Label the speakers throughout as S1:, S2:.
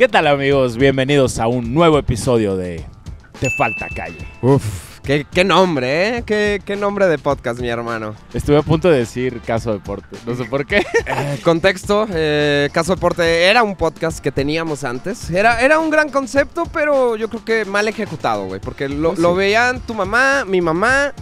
S1: ¿Qué tal amigos? Bienvenidos a un nuevo episodio de Te Falta Calle.
S2: Uf, qué, qué nombre, ¿eh? Qué, qué nombre de podcast, mi hermano.
S1: Estuve a punto de decir Caso Deporte, no sé por qué.
S2: Eh, contexto, eh, Caso Deporte era un podcast que teníamos antes. Era, era un gran concepto, pero yo creo que mal ejecutado, güey. Porque lo,
S1: Oh, sí.
S2: lo veían tu mamá, mi mamá.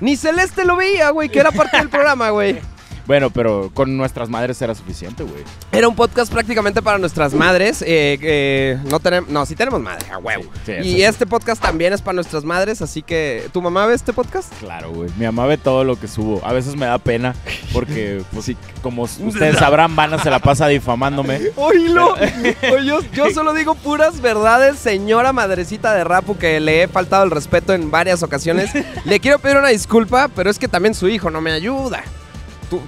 S2: Ni Celeste lo veía, güey, que era parte del programa, güey.
S1: Bueno, pero con nuestras madres era suficiente, güey.
S2: Era un podcast prácticamente para nuestras madres. eh, eh, no tenemos, no, sí tenemos madre, a huevo.
S1: Sí, sí, eso
S2: y
S1: sí.
S2: este podcast también es para nuestras madres, así que ¿tu mamá ve este podcast?
S1: Claro, güey. Mi mamá ve todo lo que subo. A veces me da pena porque, pues, como ustedes sabrán, Vana se la pasa difamándome.
S2: Oílo. Oye, yo, yo solo digo puras verdades, señora madrecita de Rapu, que le he faltado el respeto en varias ocasiones. Le quiero pedir una disculpa, pero es que también su hijo no me ayuda.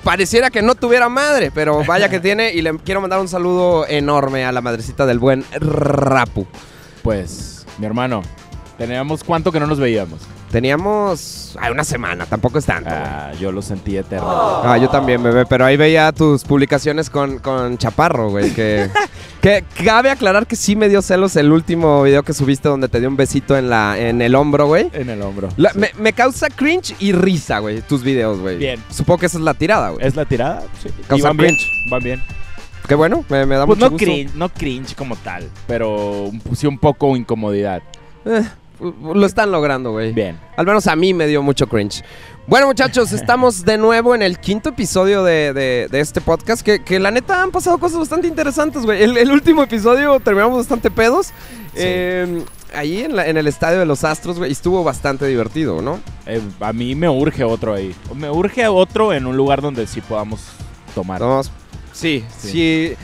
S2: Pareciera que no tuviera madre, pero vaya que tiene. Y le quiero mandar un saludo enorme a la madrecita del buen Rapu.
S1: Pues, mi hermano, teníamos cuánto que no nos veíamos.
S2: Teníamos ay, una semana, tampoco es tanto.
S1: Ah, yo lo sentí eterno.
S2: Ah, yo también, bebé, pero ahí veía tus publicaciones con, con Chaparro, güey, que, que cabe aclarar que sí me dio celos el último video que subiste donde te dio un besito en, la, en el hombro, güey.
S1: En el hombro.
S2: La-
S1: Sí.
S2: me, me causa cringe y risa, güey, tus videos, güey.
S1: Bien.
S2: Supongo que esa es la tirada, güey.
S1: ¿Es la tirada? Sí. Y van bien.
S2: cringe.
S1: Van bien.
S2: Qué bueno, me, me da
S1: Pues
S2: mucho
S1: no
S2: gusto.
S1: cringe, no cringe como tal, pero sí un poco incomodidad.
S2: Eh, lo están logrando, güey.
S1: Bien.
S2: Al menos a mí me dio mucho cringe. Bueno, muchachos, estamos de nuevo en el quinto episodio de, de- de este podcast. Que, que la neta han pasado cosas bastante interesantes, güey. El, el último episodio terminamos bastante pedos. Eh, ahí en, la- en el estadio de los Astros, güey, estuvo bastante divertido, ¿no?
S1: Eh, a mí me urge otro ahí. Me urge otro en un lugar donde sí podamos tomar.
S2: Vamos. Sí,
S1: Sí.
S2: sí.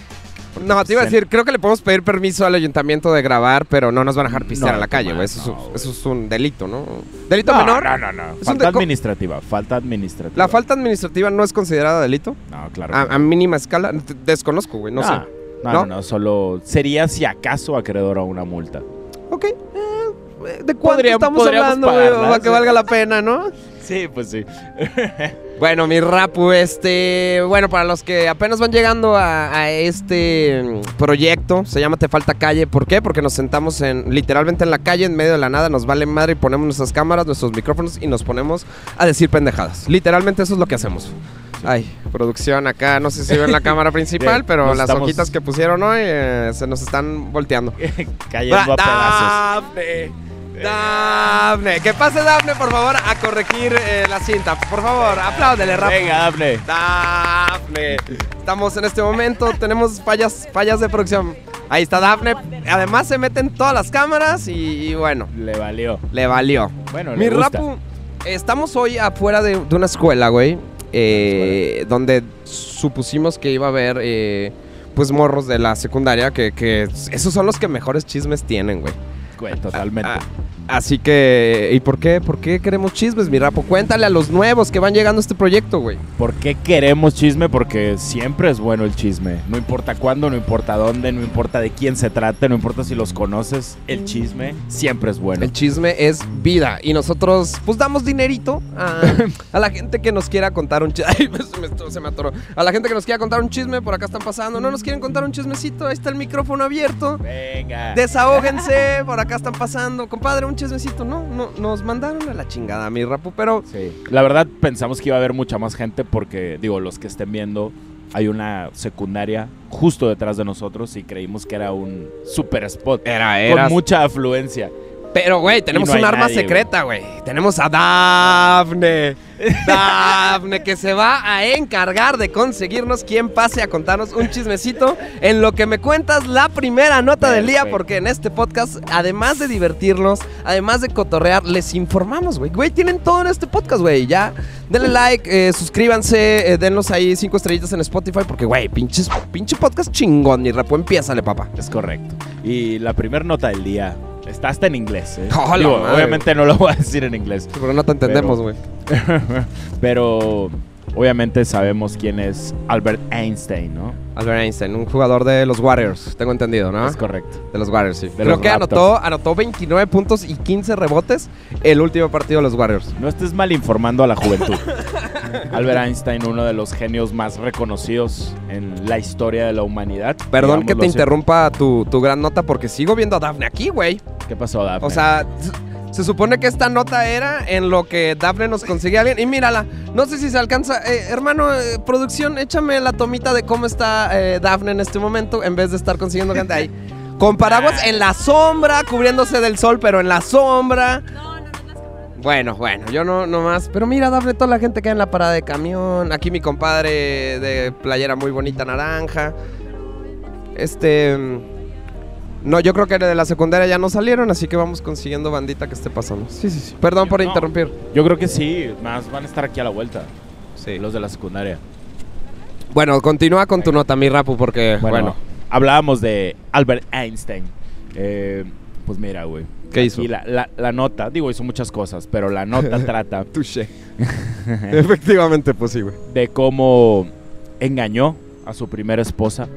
S2: No, te iba a decir, creo que le podemos pedir permiso al ayuntamiento de grabar, pero no nos van a dejar pistear
S1: No,
S2: a la calle, güey. Eso, es
S1: no,
S2: un-
S1: güey.
S2: eso es un delito, ¿no? ¿Delito
S1: no,
S2: menor?
S1: No, no, no. Falta administrativa. Falta administrativa.
S2: ¿La falta administrativa no es considerada delito?
S1: No, claro.
S2: A, mínima escala. Desconozco, güey, no sé.
S1: No,
S2: ¿No?
S1: no, Solo sería si acaso acreedor a una multa.
S2: Ok. eh, ¿De cuánto
S1: Podríamos-
S2: estamos
S1: podríamos
S2: hablando, güey? Para que valga la pena, ¿no?
S1: Sí, pues sí.
S2: Bueno, mi rapu, este. Bueno, para los que apenas van llegando a, a este mm, proyecto, se llama Te Falta Calle. ¿Por qué? Porque nos sentamos en literalmente en la calle, en medio de la nada, nos vale madre y ponemos nuestras cámaras, nuestros micrófonos y nos ponemos a decir pendejadas. Literalmente eso es lo que hacemos. Ay, producción acá, no sé si ven la cámara principal, pero las
S1: estamos-
S2: hojitas que pusieron hoy eh, se nos están volteando.
S1: Cayendo a pedazos.
S2: Dafne. Que pase Dafne, por favor, a corregir eh, la cinta. Por favor, apláudele, Rafa.
S1: Venga, Dafne.
S2: Dafne. Estamos en este momento, tenemos fallas, fallas de producción. Ahí está Dafne. Además se meten todas las cámaras y, y bueno,
S1: Le valió.
S2: le valió.
S1: Bueno,
S2: Mi
S1: le gusta.
S2: Rapu, estamos hoy afuera de, de una escuela, güey. eh, donde supusimos que iba a haber, eh, pues, morros de la secundaria. Que, que esos son los que mejores chismes tienen, güey.
S1: Güey, totalmente.
S2: Así que, ¿y por qué? ¿Por qué queremos chismes, mi Rapo? Cuéntale a los nuevos que van llegando a este proyecto, güey.
S1: ¿Por qué queremos chisme? Porque siempre es bueno el chisme. No importa cuándo, no importa dónde, no importa de quién se trate, no importa si los conoces, el chisme siempre es bueno.
S2: El chisme es vida. Y nosotros, pues, damos dinerito a, a la gente que nos quiera contar un chisme. Ay, se me, se me atoró. A la gente que nos quiera contar un chisme, por acá están pasando. No nos quieren contar un chismecito, ahí está el micrófono abierto.
S1: Venga.
S2: Desahóguense, por acá están pasando. Compadre, un chismecito, ¿no? no nos mandaron a la chingada, mi Rapu, pero...
S1: Sí. La verdad pensamos que iba a haber mucha más gente porque, digo, los que estén viendo, hay una secundaria justo detrás de nosotros y creímos que era un super spot.
S2: Era,
S1: Con mucha afluencia.
S2: Pero, güey, tenemos
S1: no
S2: un arma
S1: nadie,
S2: secreta, güey. Tenemos a Dafne. Dafne, que se va a encargar de conseguirnos quien pase a contarnos un chismecito en lo que me cuentas la primera nota del día, porque en este podcast, además de divertirnos, además de cotorrear, les informamos, güey. Güey, tienen todo en este podcast, güey. Ya, denle like, eh, suscríbanse, eh, dennos ahí cinco estrellitas en Spotify, porque, güey, pinches, pinche podcast chingón, mi rapo, empiézale, papá.
S1: Es correcto. Y la primera nota del día está hasta en inglés. ¿eh?
S2: ¡Oh,
S1: Digo, obviamente no lo voy a decir en inglés.
S2: Porque no te entendemos, güey.
S1: Pero obviamente sabemos quién es Albert Einstein, ¿no?
S2: Albert Einstein, un jugador de los Warriors, tengo entendido, ¿no?
S1: Es correcto.
S2: De los Warriors, sí.
S1: De
S2: Creo que
S1: Raptors.
S2: anotó, anotó 29 puntos y 15 rebotes el último partido de los Warriors.
S1: No estés mal informando a la juventud. Albert Einstein, uno de los genios más reconocidos en la historia de la humanidad.
S2: Perdón que te
S1: así.
S2: interrumpa tu, tu gran nota porque sigo viendo a Daphne aquí, güey.
S1: ¿Qué pasó, Daphne?
S2: O sea, se supone que esta nota era en lo que Daphne nos consigue a alguien. Y mírala, no sé si se alcanza. Eh, hermano, eh, producción, échame la tomita de cómo está eh, Daphne en este momento en vez de estar consiguiendo gente ahí. Con paraguas en la sombra, cubriéndose del sol, pero en la sombra.
S3: No, no, no.
S2: Bueno, bueno, yo no, no más. Pero mira, Daphne, toda la gente que hay en la parada de camión. Aquí mi compadre de playera muy bonita naranja. Este. No, yo creo que de la secundaria ya no salieron, así que vamos consiguiendo bandita que esté pasando. Sí, sí, sí. Perdón por
S1: No.
S2: interrumpir.
S1: Yo creo que sí, más van a estar aquí a la vuelta.
S2: Sí.
S1: Los de la secundaria.
S2: Bueno, continúa con tu nota, mi rapu, porque,
S1: Bueno,
S2: bueno,
S1: hablábamos de Albert Einstein. Eh, pues mira, güey.
S2: ¿qué hizo?
S1: Y la, la- la nota, digo, hizo muchas cosas, pero la nota trata
S2: Touché. Efectivamente, pues sí, güey.
S1: de cómo engañó a su primera esposa.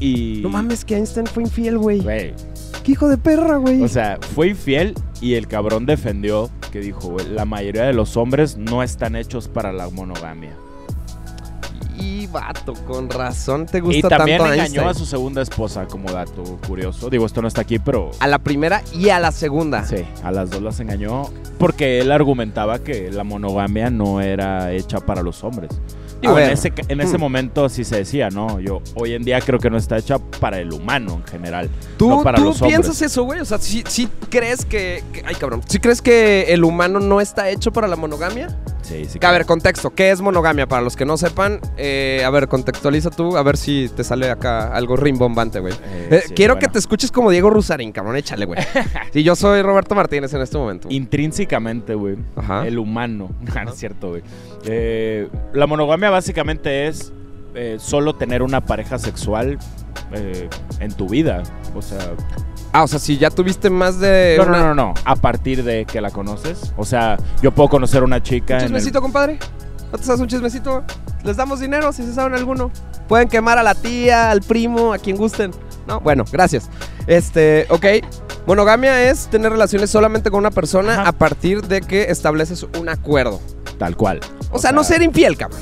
S1: Y.
S2: No mames, que Einstein fue infiel, güey.
S1: Güey,
S2: Qué hijo de perra, güey.
S1: O sea, fue infiel y el cabrón defendió que dijo, güey, la mayoría de los hombres no están hechos para la monogamia.
S2: y vato, con razón te gusta
S1: Y también
S2: tanto
S1: engañó
S2: Einstein.
S1: a su segunda esposa, como dato curioso. Digo, esto no está aquí, pero
S2: A la primera y a la segunda.
S1: sí, a las dos las engañó porque él argumentaba que la monogamia no era hecha para los hombres. En
S2: ver.
S1: ese, en ese
S2: Hmm.
S1: momento así se decía, ¿no? Yo hoy en día creo que no está hecha para el humano en general.
S2: ¿Tú,
S1: no para
S2: tú
S1: los hombres.
S2: piensas eso, güey? O sea, ¿sí, sí crees que, que- Ay, cabrón. ¿Sí crees que el humano no está hecho para la monogamia?
S1: Sí, sí.
S2: A ver, contexto. ¿Qué es monogamia? Para los que no sepan, eh, a ver, contextualiza tú, a ver si te sale acá algo rimbombante, güey.
S1: Eh,
S2: Eh,
S1: sí,
S2: quiero
S1: bueno.
S2: que te escuches como Diego Rusarín, cabrón. Échale, güey. sí, yo soy Roberto Martínez en este momento.
S1: Intrínsecamente, güey.
S2: Ajá.
S1: El humano. No es cierto, güey. La monogamia básicamente es solo tener una pareja sexual en tu vida. O sea,
S2: Ah, o sea, si ya tuviste más de.
S1: no, no,
S2: una-
S1: no, no. A partir de que la conoces. O sea, yo puedo conocer una chica.
S2: ¿Un
S1: el-
S2: chismecito, compadre? ¿No te sabes un chismecito? Les damos dinero si se saben alguno. Pueden quemar a la tía, al primo, a quien gusten. No, bueno, gracias. Este, ok. Monogamia es tener relaciones solamente con una persona
S1: Ajá.
S2: a partir de que estableces un acuerdo.
S1: Tal cual.
S2: O, sea, no ser infiel, cabrón.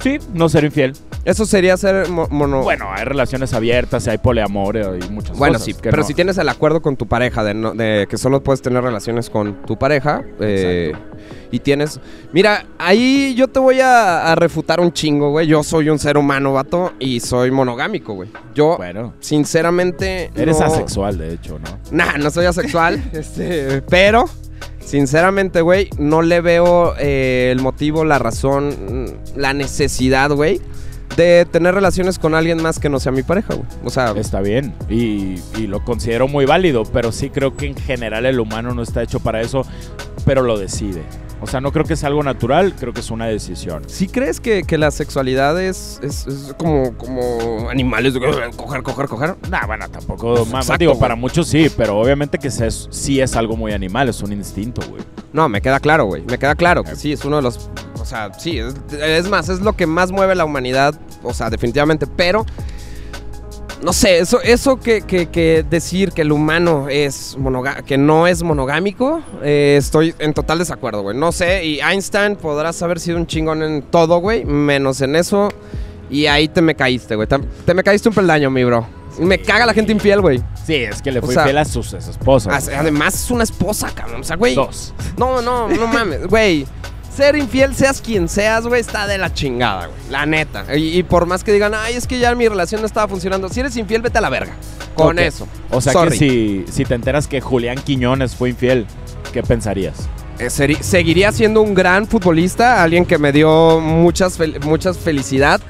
S1: Sí, no ser infiel.
S2: Eso sería ser mo- mono.
S1: Bueno, hay relaciones abiertas, hay poliamor y muchas
S2: Bueno,
S1: cosas.
S2: sí,
S1: que
S2: pero
S1: no-
S2: si tienes el acuerdo con tu pareja de, no- de que solo puedes tener relaciones con tu pareja eh, y tienes... Mira, ahí yo te voy a, a refutar un chingo, güey. Yo soy un ser humano, vato, y soy monogámico, güey. Yo,
S1: Bueno,
S2: sinceramente...
S1: eres
S2: no-
S1: asexual, de hecho, ¿no?
S2: Nah, no soy asexual, este, pero... Sinceramente, güey, no le veo eh, el motivo, la razón, la necesidad, güey, de tener relaciones con alguien más que no sea mi pareja, güey. O sea,
S1: Está bien y, y lo considero muy válido, pero sí creo que en general el humano no está hecho para eso, pero lo decide. O sea, no creo que es algo natural, creo que es una decisión.
S2: ¿Sí crees que, que la sexualidad es, es- es como, como animales de coger, coger, coger?
S1: Nah, bueno, tampoco, ma-
S2: Exacto,
S1: digo,
S2: güey.
S1: para muchos sí, pero obviamente que se- sí es algo muy animal, es un instinto, güey.
S2: No, me queda claro, güey. Me queda claro que sí, es uno de los... O sea, sí, es, es más, es lo que más mueve la humanidad, o sea, definitivamente, pero... No sé, eso, eso que, que- que decir que el humano es monoga- que no es monogámico, eh, estoy en total desacuerdo, güey. No sé, y Einstein podrás haber sido un chingón en todo, güey, menos en eso. Y ahí te me caíste, güey. Te, te me caíste un peldaño, mi bro. Me caga la gente infiel, güey.
S1: Sí, es que le
S2: O
S1: fue
S2: sea,
S1: fiel a sus esposas.
S2: As- Además es una esposa, cabrón. O sea, güey.
S1: Dos.
S2: No, no, no mames, güey. Ser infiel, seas quien seas, güey, está de la chingada, güey. La neta. Y, y por más que digan, ay, es que ya mi relación no estaba funcionando. Si eres infiel, vete a la verga. Con eso.
S1: O sea
S2: Sorry.
S1: que si, si te enteras que Julián Quiñones fue infiel, ¿qué pensarías?
S2: Eh, seguiría siendo un gran futbolista, alguien que me dio muchas, fel- muchas felicidad.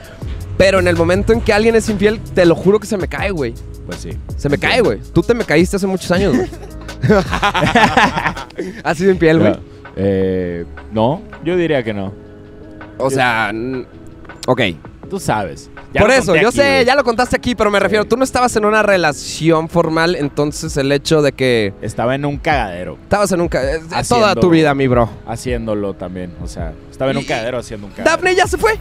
S2: Pero en el momento en que alguien es infiel, te lo juro que se me cae, güey.
S1: Pues sí.
S2: Se me cae, güey. Tú te me caíste hace muchos años, güey. ¿Has sido infiel, güey?
S1: Eh, no, yo diría que no.
S2: O sea, n- ok.
S1: Tú sabes. Ya
S2: Por
S1: lo
S2: eso,
S1: conté
S2: yo
S1: aquí,
S2: sé,
S1: güey.
S2: ya lo contaste aquí, pero me refiero, tú no estabas en una relación formal, entonces el hecho de que
S1: Estaba en un cagadero,
S2: estabas en un... ca- eh, Toda
S1: Haciendo-
S2: tu vida, mi bro.
S1: haciéndolo también. O sea, estaba en un cagadero haciendo un cagadero.
S2: Daphne ya se fue.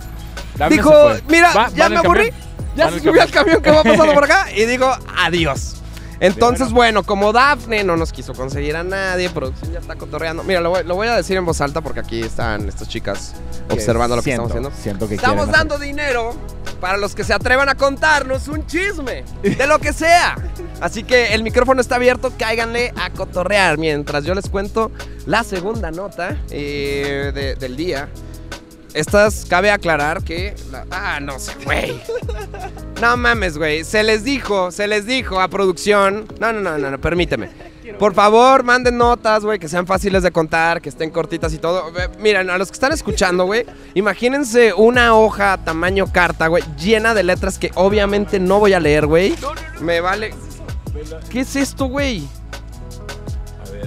S1: Daphne
S2: dijo,
S1: se fue.
S2: mira,
S1: Va-
S2: ya
S1: en
S2: me
S1: el
S2: aburrí.
S1: camión.
S2: Ya
S1: en
S2: se
S1: el
S2: subió al camión que va pasando por acá y digo, adiós. Entonces, bueno, como Dafne no nos quiso conseguir a nadie, producción ya está cotorreando. Mira, lo voy, lo voy a decir en voz alta porque aquí están estas chicas observando lo que
S1: Siento,
S2: estamos haciendo.
S1: Siento que
S2: Estamos
S1: quieren
S2: dando dinero para los que se atrevan a contarnos un chisme de lo que sea. Así que el micrófono está abierto, cáiganle a cotorrear mientras yo les cuento la segunda nota eh, de- del día. Estas, cabe aclarar que... ah, no sé, güey. No mames, güey. Se les dijo, se les dijo a producción. No, no, no, no, no, permíteme. Por favor, manden notas, güey, que sean fáciles de contar, que estén cortitas y todo. Miren, a los que están escuchando, güey, imagínense una hoja tamaño carta, güey, llena de letras que obviamente no voy a leer, güey. Me vale. ¿Qué es esto, güey?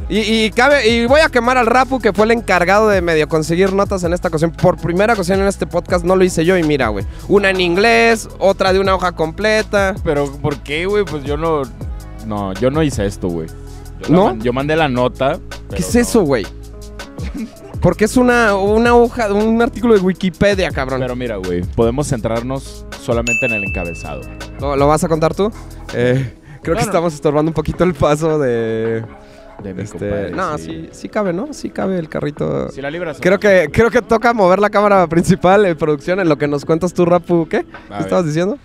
S2: Y, y cabe, y voy a quemar al Rapu, que fue el encargado de medio conseguir notas en esta ocasión. Por primera ocasión en este podcast no lo hice yo. Y mira, güey. Una en inglés, otra de una hoja completa.
S1: Pero, ¿por qué, güey? Pues yo no. No, yo no hice esto, güey. Yo,
S2: ¿No?
S1: man- yo mandé la nota.
S2: ¿Qué es
S1: no.
S2: eso, güey? Porque es una, una hoja, un artículo de Wikipedia, cabrón.
S1: Pero mira, güey, podemos centrarnos solamente en el encabezado.
S2: ¿Lo, lo vas a contar tú? Eh, creo
S1: No,
S2: que
S1: no.
S2: estamos estorbando un poquito el paso de.
S1: De mi
S2: Este,
S1: compadre,
S2: no, sí, sí cabe, ¿no? Sí cabe el carrito.
S1: Si la libras.
S2: Creo que, creo que toca mover la cámara principal en producción en lo que nos cuentas tú, Rapu. ¿Qué?
S1: A
S2: ¿Qué estabas diciendo?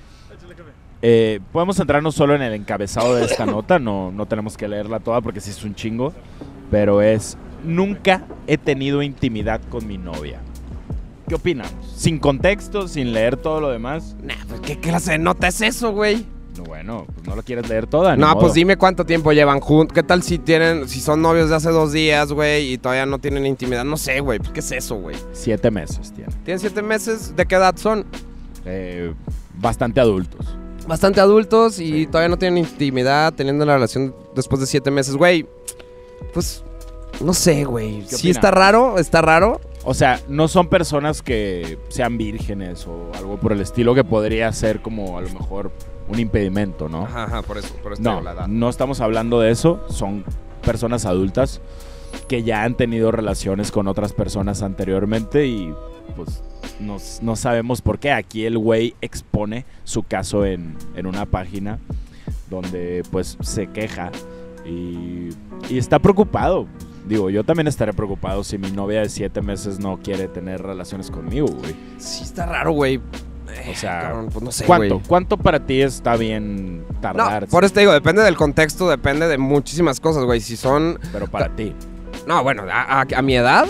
S1: Eh, podemos centrarnos solo en el encabezado de esta nota, no, no tenemos que leerla toda porque sí es un chingo, pero es, nunca he tenido intimidad con mi novia. ¿Qué opinamos? Sin contexto, sin leer todo lo demás.
S2: Nah, pues ¿qué clase de nota es eso, güey?
S1: No, Bueno, pues no lo quieres leer toda.
S2: No,
S1: modo.
S2: pues dime cuánto tiempo llevan juntos. ¿Qué tal si tienen, si son novios de hace dos días, güey, y todavía no tienen intimidad? No sé, güey. pues, ¿Qué es eso, güey?
S1: Siete meses tiene.
S2: ¿Tienen siete meses? ¿De qué edad son?
S1: Eh, bastante adultos.
S2: Bastante adultos y todavía no tienen intimidad, teniendo la relación después de siete meses, güey. Pues, no sé, güey.
S1: ¿Qué
S2: Sí
S1: opina?
S2: está raro, está raro.
S1: O sea, no son personas que sean vírgenes o algo por el estilo que podría ser como a lo mejor un impedimento, ¿no?
S2: Ajá, ajá, por eso, por eso
S1: No, no estamos hablando de eso. Son personas adultas que ya han tenido relaciones con otras personas anteriormente y pues no, no sabemos por qué. Aquí el güey expone su caso en, en una página donde pues se queja y, y está preocupado. Digo, yo también estaré preocupado si mi novia de siete meses no quiere tener relaciones conmigo, güey.
S2: Sí está raro, güey.
S1: O sea,
S2: Cabrón, pues no sé,
S1: ¿Cuánto?
S2: güey.
S1: ¿Cuánto para ti está bien tardar?
S2: No, por eso te digo, depende del contexto, depende de muchísimas cosas, güey. Si son.
S1: Pero para ti.
S2: No, bueno, a, a- a mi edad.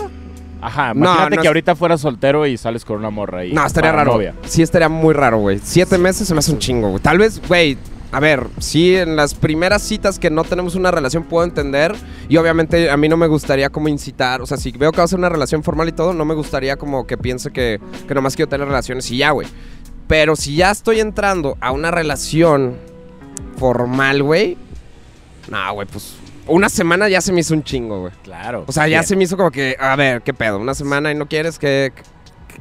S1: Ajá,
S2: No,
S1: imagínate
S2: no
S1: que
S2: es-
S1: ahorita fueras soltero y sales con una morra ahí.
S2: No, estaría raro.
S1: novia.
S2: Sí, estaría muy raro, güey. Siete meses se me hace un chingo, güey. Tal vez, güey. A ver, sí, en las primeras citas que no tenemos una relación puedo entender. Y obviamente a mí no me gustaría como incitar. O sea, si veo que va a ser una relación formal y todo, no me gustaría como que piense que, que nomás quiero tener relaciones y ya, güey. Pero si ya estoy entrando a una relación formal, güey. No, güey, pues. Una semana ya se me hizo un chingo, güey.
S1: Claro.
S2: O sea, ya
S1: Bien.
S2: se me hizo como que, a ver, ¿qué pedo? Una semana y no quieres que.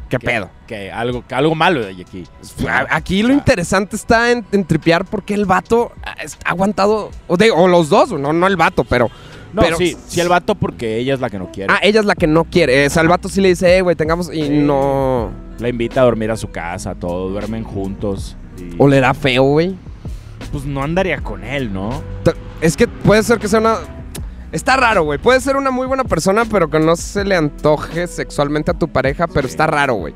S2: ¿Qué
S1: Que-
S2: pedo?
S1: Que algo, que algo malo hay aquí.
S2: A- Aquí lo
S1: O sea,
S2: interesante está en, en tripear porque el vato ha es- ha aguantado, o, de- o los dos, no, no el vato, pero...
S1: No,
S2: pero-
S1: sí, sí el vato porque ella es la que no quiere.
S2: Ah, ella es la que no quiere. O sea, el vato sí le dice, eh, güey, tengamos... Y
S1: Sí.
S2: no...
S1: La invita a dormir a su casa, todo, duermen juntos. y-
S2: O le da feo, güey.
S1: Pues no andaría con él, ¿no?
S2: Es que puede ser que sea una... Está raro, güey. Puede ser una muy buena persona, pero que no se le antoje sexualmente a tu pareja, pero
S1: Sí.
S2: está raro, güey.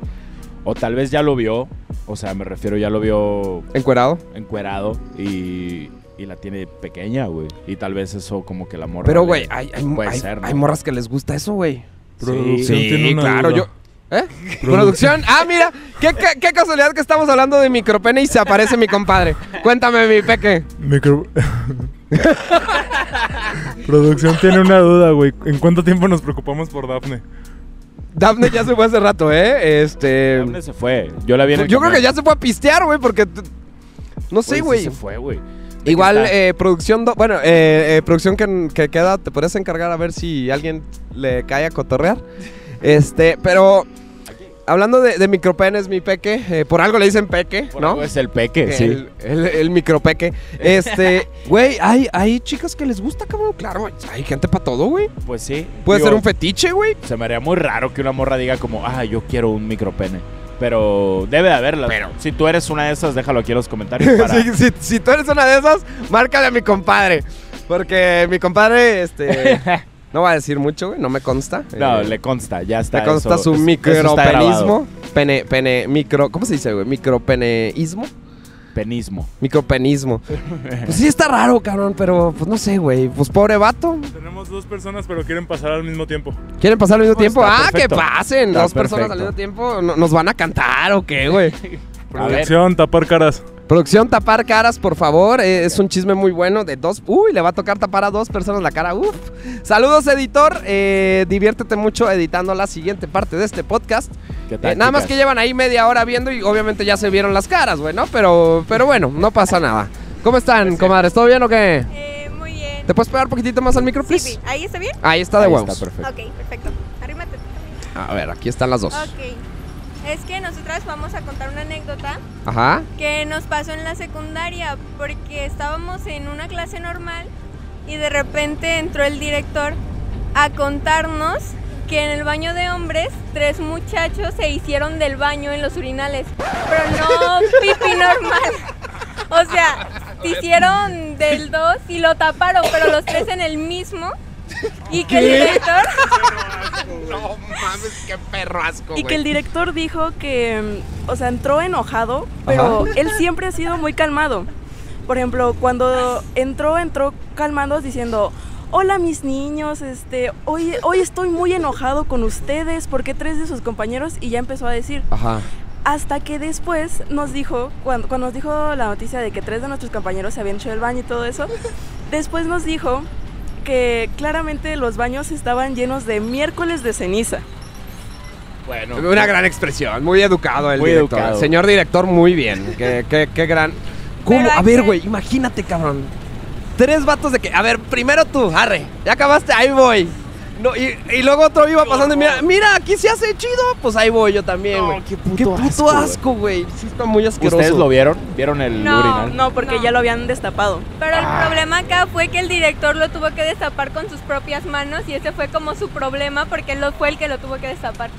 S1: O tal vez ya lo vio, o sea, me refiero, ya lo vio
S2: Encuerado.
S1: encuerado y, y la tiene pequeña, güey. Y tal vez eso como que la morra...
S2: Pero,
S1: le-
S2: güey, hay, hay,
S1: puede
S2: hay-
S1: ser, ¿no?
S2: hay morras que les gusta eso, güey.
S3: Producción
S1: Sí,
S3: tiene una
S2: claro,
S3: duda.
S2: yo... ¿Eh? ¿Producción? Ah, mira, qué, qué, qué casualidad que estamos hablando de micropene y se aparece mi compadre. Cuéntame, mi peque.
S3: Micro... Producción tiene una duda, güey. ¿En cuánto tiempo nos preocupamos por Dafne?
S2: Daphne ya se fue hace rato, ¿eh? Este...
S1: ¿Dónde se fue? Yo la vi en el
S2: Yo creo que ya se fue a pistear, güey, porque... No sé,
S1: Oye, sí
S2: güey.
S1: se fue, güey. ¿De
S2: Igual, eh, producción... do- Bueno, eh, eh, producción que, que queda, te podrías encargar a ver si alguien le cae a cotorrear. Este, pero... Hablando de, de micropenes, mi peque, eh, por algo le dicen peque,
S1: Por
S2: ¿no?
S1: algo es el peque, sí.
S2: El, el, el micropeque. Este, güey, hay, hay chicas que les gusta, cabrón. Claro, hay gente para todo, güey.
S1: Pues sí.
S2: Puede
S1: Digo,
S2: ser un fetiche, güey.
S1: Se me haría muy raro que una morra diga como, ah, yo quiero un micropene. Pero debe de haberlas.
S2: Pero-
S1: Si tú eres una de esas, déjalo aquí en los comentarios. Para...
S2: si, si- si tú eres una de esas, márcale a mi compadre. Porque mi compadre, este. no va a decir mucho, güey, no me consta.
S1: No,
S2: Eh,
S1: le consta, ya está.
S2: me consta
S1: eso-
S2: su micropenismo. Pene, pene, micro. ¿Cómo se dice, güey? Micropeneísmo.
S1: Penismo.
S2: Micropenismo. pues sí está raro, cabrón, pero pues no sé, güey. Pues pobre vato.
S3: Tenemos dos personas, pero quieren pasar al mismo tiempo.
S2: ¿Quieren pasar al mismo
S1: Pues
S2: tiempo? Ah,
S1: perfecto.
S2: que pasen.
S1: Está
S2: Dos personas al mismo tiempo. ¿No- ¿Nos van a cantar o qué, güey?
S3: Producción, tapar caras.
S2: Producción, tapar caras, por favor. Eh, es un chisme muy bueno de dos. Uy, le va a tocar tapar a dos personas la cara. Uf. Saludos, editor. Eh, diviértete mucho editando la siguiente parte de este podcast.
S1: ¿Qué tal,
S2: Eh, nada más que llevan ahí media hora viendo y obviamente ya se vieron las caras, güey, ¿no? Pero, pero bueno, no pasa nada. ¿Cómo están, comadres? ¿Todo bien o qué?
S4: Eh, muy bien.
S2: ¿Te puedes pegar un poquitito más al micro,
S4: Sí,
S2: please?
S4: sí. ¿Ahí está bien?
S2: Ahí está de
S1: Ahí
S2: huevos.
S1: Está perfecto.
S4: Ok, perfecto. Arrímate.
S2: A ver, aquí están las dos.
S4: Ok. Es que nosotras vamos a contar una anécdota
S2: Ajá.
S4: que nos pasó en la secundaria porque estábamos en una clase normal y de repente entró el director a contarnos que en el baño de hombres tres muchachos se hicieron del baño en los urinales, pero no pipí normal. O sea, se hicieron del dos y lo taparon, pero los tres en el mismo. Y que el director
S2: No mames, qué perro asco,
S5: Y que el director dijo que, mm, o sea, entró enojado, pero él siempre ha sido muy calmado. Por ejemplo, cuando entró, entró calmando diciendo, hola mis niños, este, hoy, hoy estoy muy enojado con ustedes, porque tres de sus compañeros, y ya empezó a decir,
S2: Ajá.
S5: hasta que después nos dijo, cuando, cuando nos dijo la noticia de que tres de nuestros compañeros se habían hecho el baño y todo eso, después nos dijo que claramente los baños estaban llenos de miércoles de ceniza.
S1: Bueno.
S2: Una gran expresión, muy educado el
S1: Muy
S2: director.
S1: educado.
S2: Señor director, muy bien. Qué, qué- qué gran. ¿Cómo? A ver, güey, imagínate, cabrón. Tres vatos de que. A ver, primero tú, arre. Ya acabaste, ahí voy. No, y, y luego otro iba pasando y mira, mira, aquí se hace chido. Pues ahí voy yo también,
S1: No,
S2: güey.
S1: qué puto
S2: qué puto
S1: asco, güey.
S2: asco, güey. Sí está muy asqueroso.
S1: ¿Ustedes lo vieron? ¿Vieron el
S4: No,
S1: urinal?
S5: No, porque
S4: No.
S5: ya lo habían destapado.
S4: Pero el
S2: Ah.
S4: problema acá fue que el director lo tuvo que destapar con sus propias manos y ese fue como su problema porque él lo fue el que lo tuvo que destapar.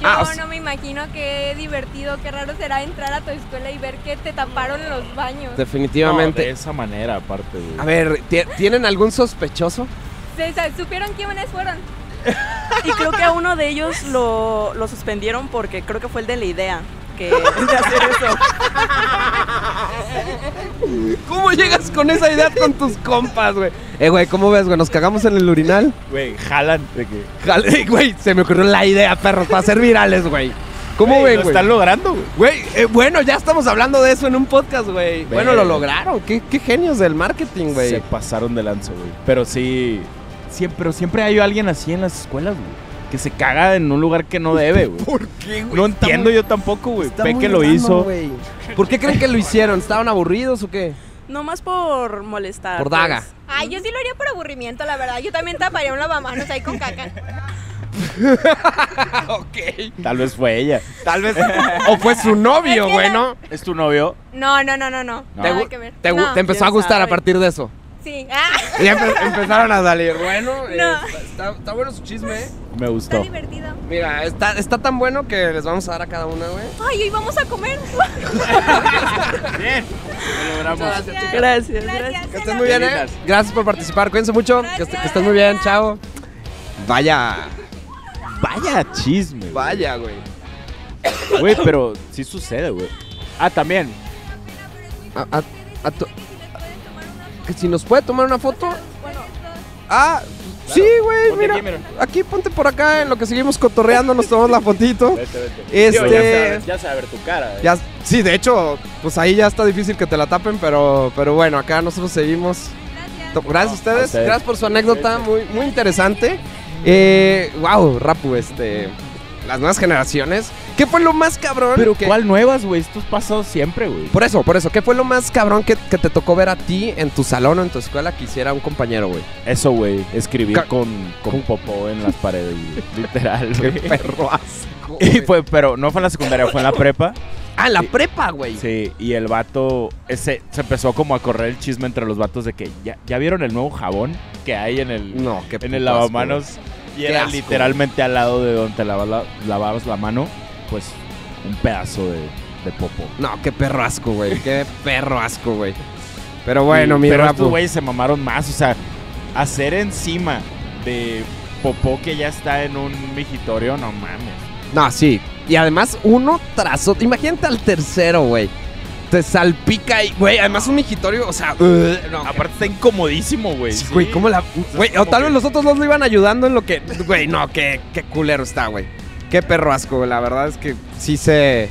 S4: Yo
S2: Ah,
S4: no me imagino qué divertido, qué raro será entrar a tu escuela y ver que te taparon los baños.
S1: No,
S2: Definitivamente.
S1: de esa manera, aparte, güey.
S2: A ver, ¿ti- ¿tienen algún sospechoso?
S4: Se- se- ¿Supieron quiénes fueron?
S5: Y creo que a uno de ellos lo, lo suspendieron porque creo que fue el de la idea que, de hacer eso.
S2: ¿Cómo llegas con esa idea con tus compas, güey? Eh, güey, ¿cómo ves, güey? ¿Nos cagamos en el urinal?
S1: Güey, jalan. De que...
S2: Jale, güey, se me ocurrió la idea, perros, para ser virales, güey. ¿Cómo
S1: Güey,
S2: ven,
S1: Lo
S2: güey?
S1: están logrando, güey.
S2: Güey, eh, bueno, ya estamos hablando de eso en un podcast, güey. Bueno, lo lograron. Qué, qué genios del marketing,
S1: Se
S2: güey.
S1: pasaron de lanzo, güey. Pero sí. Siempre, pero siempre hay alguien así en las escuelas, güey. Que se caga en un lugar que no debe, güey.
S2: ¿Por qué, güey?
S1: No entiendo yo tampoco, güey.
S2: Está
S1: Ve
S2: muy
S1: que lo hizo.
S2: ¿Por qué creen que lo hicieron? ¿Estaban aburridos o qué?
S5: No más por molestar.
S2: Por daga.
S5: pues.
S4: Ay, yo sí lo haría por aburrimiento, la verdad. Yo también taparía un lavamanos ahí con caca.
S2: ok.
S1: Tal vez fue ella.
S2: Tal vez. o fue su novio, güey.
S1: ¿Es tu novio?
S4: No, no, no, no, no.
S1: No.
S2: ¿Te,
S4: que ver.
S2: te gu-
S4: No.
S2: te empezó a
S5: ¿Quién
S2: gustar a partir de eso?
S4: Sí. Ah,
S2: Y ya empe- empezaron a salir. Bueno, eh,
S4: No.
S2: está, está- está bueno su chisme, ¿eh?
S1: Me
S4: está
S1: gustó.
S4: divertido.
S2: Mira, está, está tan bueno que les vamos a dar a cada una, güey.
S4: Ay, hoy vamos a comer.
S1: Bien. Lo logramos.
S4: Gracias.
S5: Gracias, gracias.
S2: Que estén muy bien, ¿eh? Gracias por participar. Cuídense mucho. Que, est- que estén muy bien. Chao. Vaya.
S1: Vaya chisme.
S2: Vaya, güey.
S1: Güey, pero sí sucede, güey. Ah, también.
S2: A- a- a tu- que si nos puede tomar una foto. Ah, sí, güey. Mira,
S1: aquí, mira.
S2: aquí ponte por acá en lo que seguimos cotorreando. Nos tomamos la fotito.
S1: Vete, vete.
S2: Este-
S1: ya, se va a ver, ya tu cara. eh.
S2: Ya, sí, de hecho, pues ahí ya está difícil que te la tapen, pero, pero bueno, acá nosotros seguimos.
S4: Gracias
S2: a ustedes,
S1: A ustedes.
S2: gracias por su anécdota, muy, muy interesante. Eh, wow, Rapu, este, las nuevas generaciones. ¿Qué fue lo más cabrón?
S1: Pero
S2: que-
S1: ¿cuál nuevas, güey? Estos pasados siempre, güey.
S2: Por eso, por eso, ¿qué fue lo más cabrón que, que te tocó ver a ti en tu salón o en tu escuela que hiciera un compañero, güey?
S1: Eso, güey. Escribir
S2: Ca-
S1: con, con popó en las paredes, güey. Literal,
S2: Qué
S1: güey.
S2: perro asco.
S1: Y fue, pero no fue en la secundaria, fue en la prepa.
S2: Ah, en la
S1: Sí.
S2: prepa, güey.
S1: Sí, y el vato, ese, se empezó como a correr el chisme entre los vatos de que ya, ya vieron el nuevo jabón que hay en el,
S2: No, qué
S1: en el
S2: asco,
S1: lavamanos. Y era
S2: asco,
S1: literalmente al lado de donde te lavas la, lavabas la mano, pues un pedazo de, de popo.
S2: No, qué perro asco, güey. Qué perro asco, güey. Pero bueno,
S1: Y-
S2: mi
S1: Pero estos güeyes se mamaron más. O sea, hacer encima de popó que ya está en un migitorio, no mames.
S2: No, sí. Y además, uno tras otro. Imagínate al tercero, güey. Te salpica y, güey, además un migitorio, o sea, uh, no,
S1: Aparte está incomodísimo, güey.
S2: Sí, güey, ¿cómo la...? Güey, o tal vez los otros dos lo iban ayudando en lo que... Güey, no, qué, qué culero está, güey. Qué perro asco, güey. La verdad es que sí se...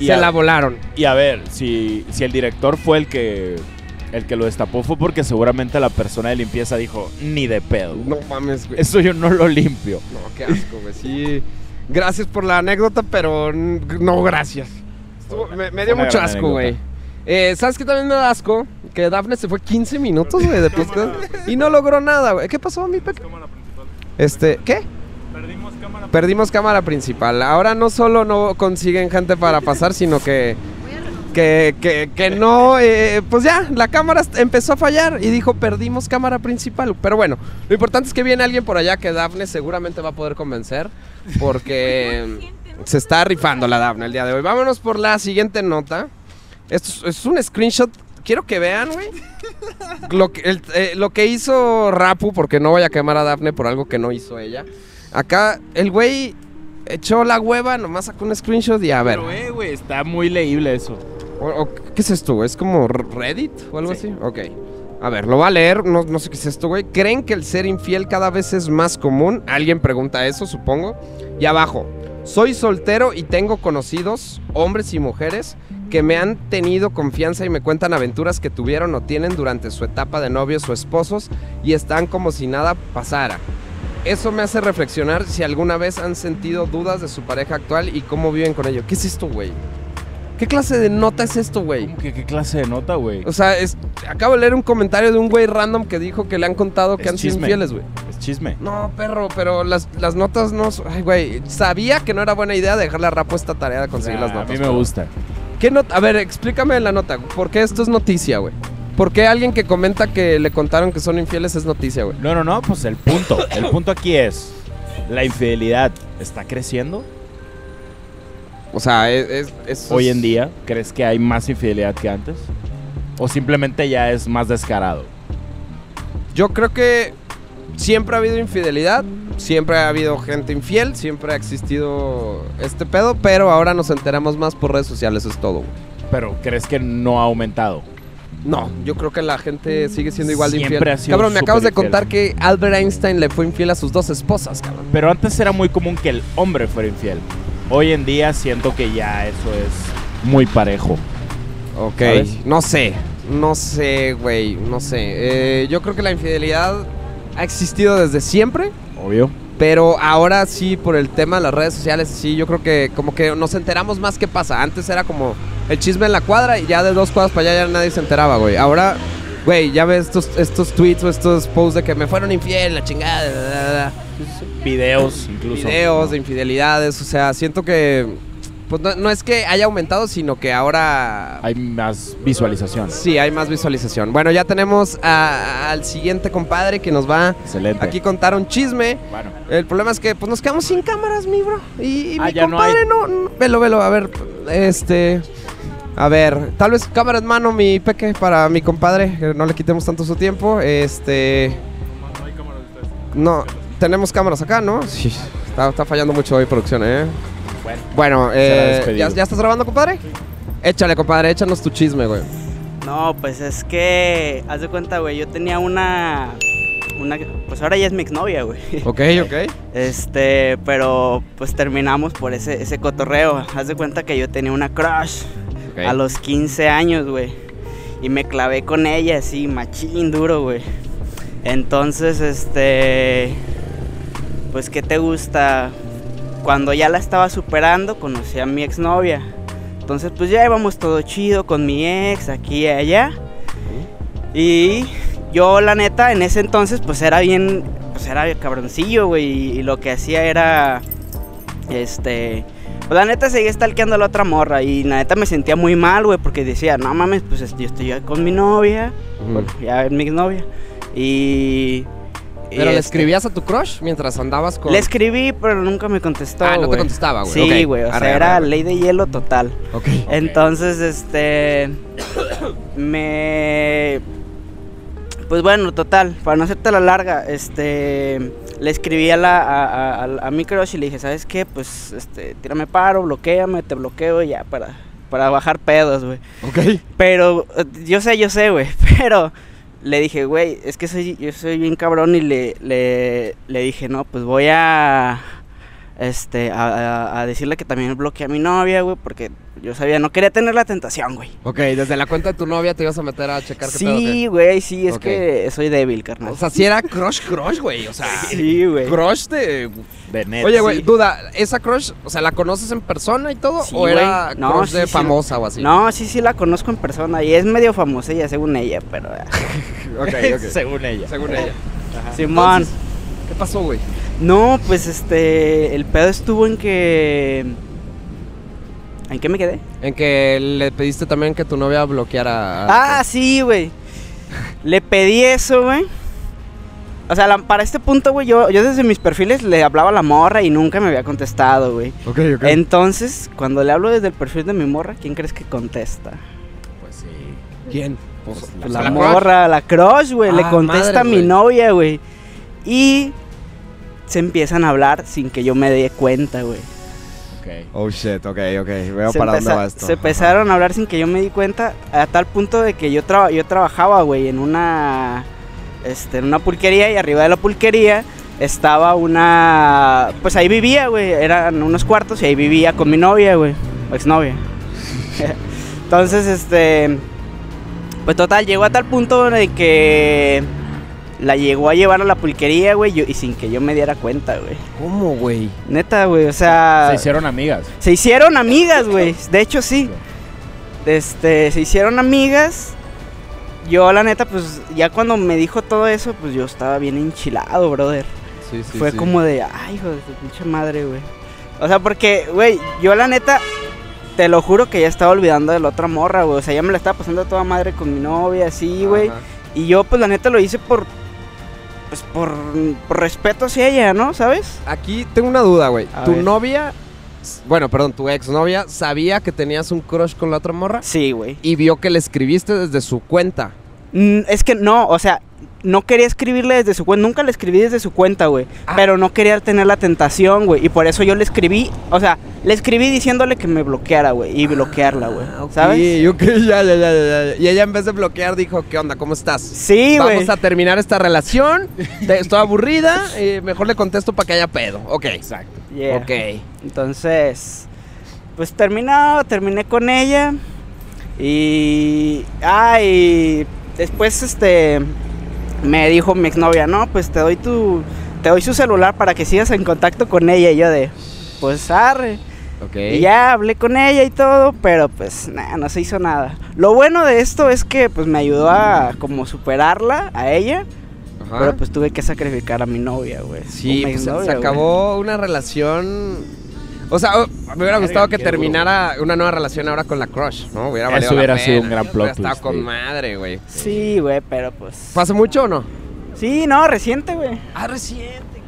S1: Y
S2: se
S1: a-
S2: la volaron.
S1: Y a ver, si, si el director fue el que el que lo destapó fue porque seguramente la persona de limpieza dijo, ni de pedo.
S2: No mames, güey.
S1: Eso yo no lo limpio.
S2: No, qué asco, güey. Sí. Gracias por la anécdota, pero no gracias. Estuvo- me, me dio
S1: Una
S2: mucho asco, güey. Eh, ¿Sabes qué también me da asco? Que Dafne se fue 15 minutos, güey, de podcast y no logró nada, güey. ¿Qué pasó, mi Pepe? Este, ¿qué?
S3: Perdimos cámara.
S2: Perdimos cámara principal. Ahora no solo no consiguen gente para pasar, sino que. Que, que, que no, eh, pues ya, la cámara empezó a fallar y dijo perdimos cámara principal. Pero bueno, lo importante es que viene alguien por allá que Dafne seguramente va a poder convencer porque se está rifando la Dafne el día de hoy. Vámonos por la siguiente nota. Esto es, es un screenshot. Quiero que vean, güey. Lo que, el- eh, lo que hizo Rapu, porque no voy a quemar a Dafne por algo que no hizo ella. Acá el güey echó la hueva, nomás sacó un screenshot y a ver.
S1: Pero, eh, güey, está muy leíble eso.
S2: O- o- ¿Qué es esto? ¿Es como Reddit o algo
S1: Sí.
S2: así? Ok. A ver, lo voy a leer, no, no sé qué es esto, güey. ¿Creen que el ser infiel cada vez es más común? Alguien pregunta eso, supongo. Y abajo, soy soltero y tengo conocidos, hombres y mujeres, que me han tenido confianza y me cuentan aventuras que tuvieron o tienen durante su etapa de novios o esposos y están como si nada pasara. Eso me hace reflexionar si alguna vez han sentido dudas de su pareja actual y cómo viven con ello. ¿Qué es esto, güey? ¿Qué clase de nota es esto, güey?
S1: ¿Cómo que qué clase de nota, güey?
S2: O sea, es- acabo de leer un comentario de un güey random que dijo que le han contado que
S1: Es
S2: han sido
S1: chisme.
S2: infieles, güey.
S1: Es chisme.
S2: No, perro, pero las, las notas no... son- Ay, güey, sabía que no era buena idea dejarle a Rapo esta tarea de conseguir
S1: Ah,
S2: las notas.
S1: A mí me gusta.
S2: ¿Qué nota? A ver, explícame la nota. ¿Por qué esto es noticia, güey? ¿Por qué alguien que comenta que le contaron que son infieles es noticia, güey?
S1: No, no, no, pues el punto. El punto aquí es, ¿la infidelidad está creciendo?
S2: O sea, es... es- es-
S1: Hoy en día, ¿crees que hay más infidelidad que antes? ¿O simplemente ya es más descarado?
S2: Yo creo que siempre ha habido infidelidad, siempre ha habido gente infiel, siempre ha existido este pedo, pero ahora nos enteramos más por redes sociales, es todo. güey.
S1: Pero ¿crees que no ha aumentado?
S2: No, yo creo que la gente sigue siendo igual de
S1: Siempre
S2: infiel.
S1: ha sido
S2: cabrón, me acabas de
S1: infiel.
S2: contar que Albert Einstein le fue infiel a sus dos esposas, cabrón.
S1: Pero antes era muy común que el hombre fuera infiel. Hoy en día siento que ya eso es muy parejo.
S2: Ok,
S1: ¿Sabes?
S2: no sé, no sé, güey, no sé. Eh, yo creo que la infidelidad ha existido desde siempre,
S1: Obvio.
S2: pero ahora sí, por el tema de las redes sociales, sí, yo creo que como que nos enteramos más qué pasa. Antes era como el chisme en la cuadra y ya de dos cuadras para allá ya nadie se enteraba, güey. Ahora, güey, ya ves estos, estos tweets o estos posts de que me fueron infiel, la chingada, da, da, da.
S1: Videos incluso.
S2: videos de infidelidades, o sea, siento que pues no, no es que haya aumentado, sino que ahora
S1: Hay más visualización.
S2: sí hay más visualización. Bueno, ya tenemos a- al siguiente compadre que nos va
S1: Excelente.
S2: aquí a contar un chisme.
S1: Bueno,
S2: El problema es que pues nos quedamos sin cámaras, mi bro. Y, y
S1: Ah,
S2: mi
S1: ya no
S2: compadre
S1: hay.
S2: no, no- Velo, velo, a ver, este... A ver, tal vez cámara en mano, mi peque, para mi compadre, que no le quitemos tanto su tiempo. Este...
S3: No hay cámara de ustedes.
S2: No, tenemos cámaras acá, ¿no? Sí, está, está fallando mucho hoy producción, ¿eh?
S1: bueno.
S2: Bueno, eh. ¿ya, ya estás grabando, compadre? Échale, compadre, échanos tu chisme, güey.
S6: No, pues es que, haz de cuenta, güey, yo tenía una, una, pues ahora ya es mi exnovia, güey.
S2: Ok, ok.
S6: Este, pero pues terminamos por ese, ese cotorreo. Haz de cuenta que yo tenía una crush a los 15 años, güey. Y me clavé con ella así, machín duro, güey. Entonces, este, pues, ¿qué te gusta? Cuando ya la estaba superando, conocí a mi exnovia. Entonces, pues ya íbamos todo chido con mi ex, aquí y allá. Y yo, la neta, en ese entonces, pues era bien, pues era cabroncillo, güey. Y, y lo que hacía era, este, pues la neta seguía stalkeando a la otra morra. Y la neta me sentía muy mal, güey, porque decía, no mames, pues yo estoy ya con mi novia, bueno, ya es mi exnovia. Y
S2: ¿Pero le
S6: este,
S2: escribías a tu crush mientras andabas con...?
S6: Le escribí, pero nunca me contestó.
S2: Ah, no te contestaba, güey.
S6: Sí, güey. O
S2: Arre,
S6: sea,
S2: arre,
S6: era
S2: arre.
S6: ley de hielo total.
S2: Ok.
S6: Entonces, este. me. Pues bueno, total, para no hacerte la larga, este. Le escribí a, la, a, a, a- mi crush y le dije, ¿sabes qué? Pues, este, tírame paro, bloqueame, te bloqueo y ya para, para bajar pedos, güey.
S2: Ok.
S6: Pero, eh, yo sé, yo sé, güey, pero le dije, güey, es que soy, yo soy bien cabrón y le, le, le dije, no, pues voy a, este, a, a- decirle que también bloqueé a mi novia, güey, porque yo sabía, no quería tener la tentación, güey.
S2: Ok, desde la cuenta de tu novia te ibas a meter a checar qué.
S6: Sí, güey, sí, es que soy débil, carnal.
S2: O sea, si era crush, crush, güey. O sea,
S6: sí, güey.
S2: crush de...
S1: De net.
S2: Oye, güey,
S6: sí.
S2: duda, ¿esa crush, o sea, la conoces en persona y todo?
S6: Sí,
S2: ¿O era.
S6: No,
S2: crush
S6: sí,
S2: de
S6: sí.
S2: famosa o así?
S6: No, sí, sí la conozco en persona y es medio famosa ella, según ella, pero... eh,
S2: Ok, ok.
S1: Según ella.
S2: Según ella.
S6: Simón.
S2: Entonces, ¿Qué pasó, güey?
S6: No, pues este, el pedo estuvo en que... ¿En qué me quedé?
S2: En que le pediste también que tu novia bloqueara...
S6: Ah, sí, güey. Le pedí eso, güey. O sea, la- para este punto, güey, yo, yo desde mis perfiles le hablaba a la morra y nunca me había contestado, güey.
S2: Ok, ok.
S6: Entonces, cuando le hablo desde el perfil de mi morra, ¿quién crees que contesta?
S1: Pues sí.
S2: ¿Quién?
S1: Pues,
S6: Pues
S2: la
S6: la,
S2: crush.
S6: morra, la crush, güey. le
S2: Ah,
S6: contesta
S2: madre,
S6: a mi novia, güey. Y se empiezan a hablar sin que yo me dé cuenta, güey.
S1: Ok.
S2: Oh, shit, ok, ok. Veo
S6: se,
S2: para dónde va esto.
S6: se empezaron a hablar sin que yo me di cuenta a tal punto de que yo, traba- yo trabajaba, güey, en una este, en una pulquería y arriba de la pulquería estaba una pues ahí vivía, güey, eran unos cuartos y ahí vivía con mi novia, güey, o exnovia. Entonces, este pues total llegó a tal punto de que la llegó a llevar a la pulquería, güey, y sin que yo me diera cuenta, güey.
S2: ¿Cómo, güey?
S6: Neta, güey, o sea,
S1: Se hicieron amigas.
S6: se hicieron amigas, güey. De hecho, sí. Este, se hicieron amigas. Yo, la neta, pues ya cuando me dijo todo eso, pues yo estaba bien enchilado, brother.
S2: Sí, sí,
S6: Fue
S2: sí.
S6: como de, ay, hijo de tu pinche madre, güey. O sea, porque, güey, yo la neta, te lo juro que ya estaba olvidando de la otra morra, güey. O sea, ya me la estaba pasando a toda madre con mi novia, así, güey.
S2: Ajá.
S6: Y yo, pues la neta, lo hice por, pues por, por respeto hacia ella, ¿no? ¿Sabes?
S2: Aquí tengo una duda, güey. ¿Tu
S6: ver.
S2: novia, bueno, perdón, tu exnovia, sabía que tenías un crush con la otra morra?
S6: Sí, güey.
S2: Y vio que le escribiste desde su cuenta.
S6: Mm, Es que no, o sea, no quería escribirle desde su cuenta, nunca le escribí desde su cuenta, güey.
S2: Ah.
S6: Pero no quería tener la tentación, güey. Y por eso yo le escribí, o sea, le escribí diciéndole que me bloqueara, güey. Y bloquearla, güey.
S2: Ah, ok,
S6: ¿Sabes?
S2: ok, ya, ya, ya, ya, ya. Y ella en vez de bloquear dijo, ¿qué onda? ¿Cómo estás?
S6: Sí, güey.
S2: Vamos a terminar esta relación. Estoy aburrida. eh, mejor le contesto para que haya pedo. Ok.
S1: Exacto.
S6: Yeah.
S2: Ok.
S6: Entonces, pues terminado, terminé con ella. Y. Ay, después este. Me dijo mi exnovia, no, pues te doy tu. Te doy su celular para que sigas en contacto con ella. Y yo de. Pues arre. Y ya hablé con ella y todo, pero pues nada, no se hizo nada. Lo bueno de esto es que pues me ayudó a como superarla a ella,
S2: Ajá.
S6: pero pues tuve que sacrificar a mi novia, güey.
S2: Sí, pues, se- acabó una relación. O sea, me hubiera gustado que terminara una nueva relación ahora con la crush, ¿no? Hubiera
S1: Eso
S2: valido la
S1: hubiera sido
S2: pena.
S1: un gran plot
S2: Hubiera estado
S1: twist,
S2: con
S1: sí.
S2: madre, güey.
S6: Sí, güey, pero pues.
S2: ¿Fue hace mucho o no?
S6: Sí, no, reciente, güey.
S2: Ah, reciente,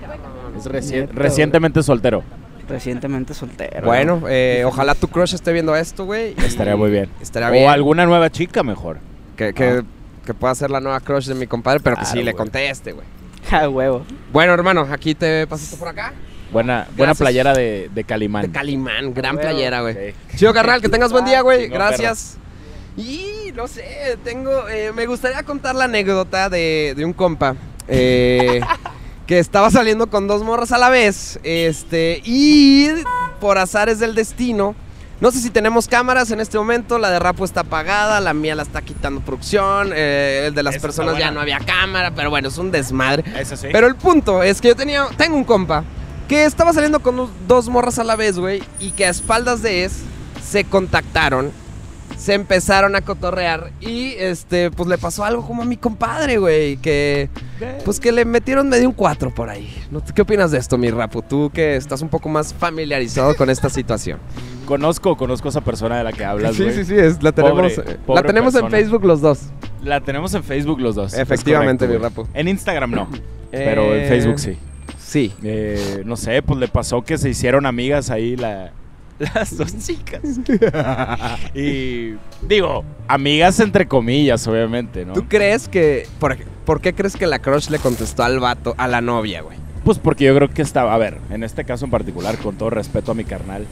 S1: Es reci-
S6: Neta,
S1: recientemente soltero.
S6: Recientemente soltero.
S2: Bueno, eh, ojalá tu crush esté viendo esto, güey. y
S1: Estaría muy bien.
S2: Estaría
S1: o
S2: bien.
S1: alguna nueva chica mejor.
S2: Que, que, que pueda ser la nueva crush de mi compadre, pero que sí
S1: Claro,
S2: le
S1: güey.
S2: conteste, güey.
S6: A huevo.
S2: Bueno, hermano, aquí te pasaste por acá.
S1: Buena, buena playera de, de Calimán.
S2: De Calimán, gran
S6: huevo.
S2: playera, güey.
S1: Sí.
S2: Chido, carnal, que tengas buen día, güey. Gracias. Y no sé, tengo. eh, me gustaría contar la anécdota de, de un compa. eh, que estaba saliendo con dos morras a la vez. Este. Y por azares del destino. No sé si tenemos cámaras en este momento. La de Rapo está apagada. La mía la está quitando producción. eh, el de las personas ya no había cámara. Pero bueno, es un desmadre.
S1: Eso sí.
S2: Pero el punto es que yo tenía, tengo un compa que estaba saliendo con dos- morras a la vez, güey, y que a espaldas de es se contactaron, se empezaron a cotorrear y este, pues le pasó algo como a mi compadre, güey, que pues que le metieron medio un cuatro por ahí. ¿Qué opinas de esto, mi rapo? Tú que estás un poco más familiarizado con esta situación.
S1: Conozco, conozco a esa persona de la que hablas, güey.
S2: es, la
S1: tenemos, eh,
S2: la tenemos en
S1: persona.
S2: Facebook los dos.
S1: La tenemos en Facebook los dos. es
S2: Efectivamente,
S1: correcto,
S2: mi
S1: güey.
S2: rapo.
S1: En Instagram no. pero en
S2: Eh,
S1: Facebook sí.
S2: Sí.
S1: Eh, no sé, pues le pasó que se hicieron amigas ahí la, las dos chicas. y digo, amigas entre comillas, obviamente, ¿no?
S2: ¿Tú crees que... Por, por qué crees que la crush le contestó al vato, a la novia, güey?
S1: Pues porque yo creo que estaba, a ver, en este caso en particular, con todo respeto a mi carnal,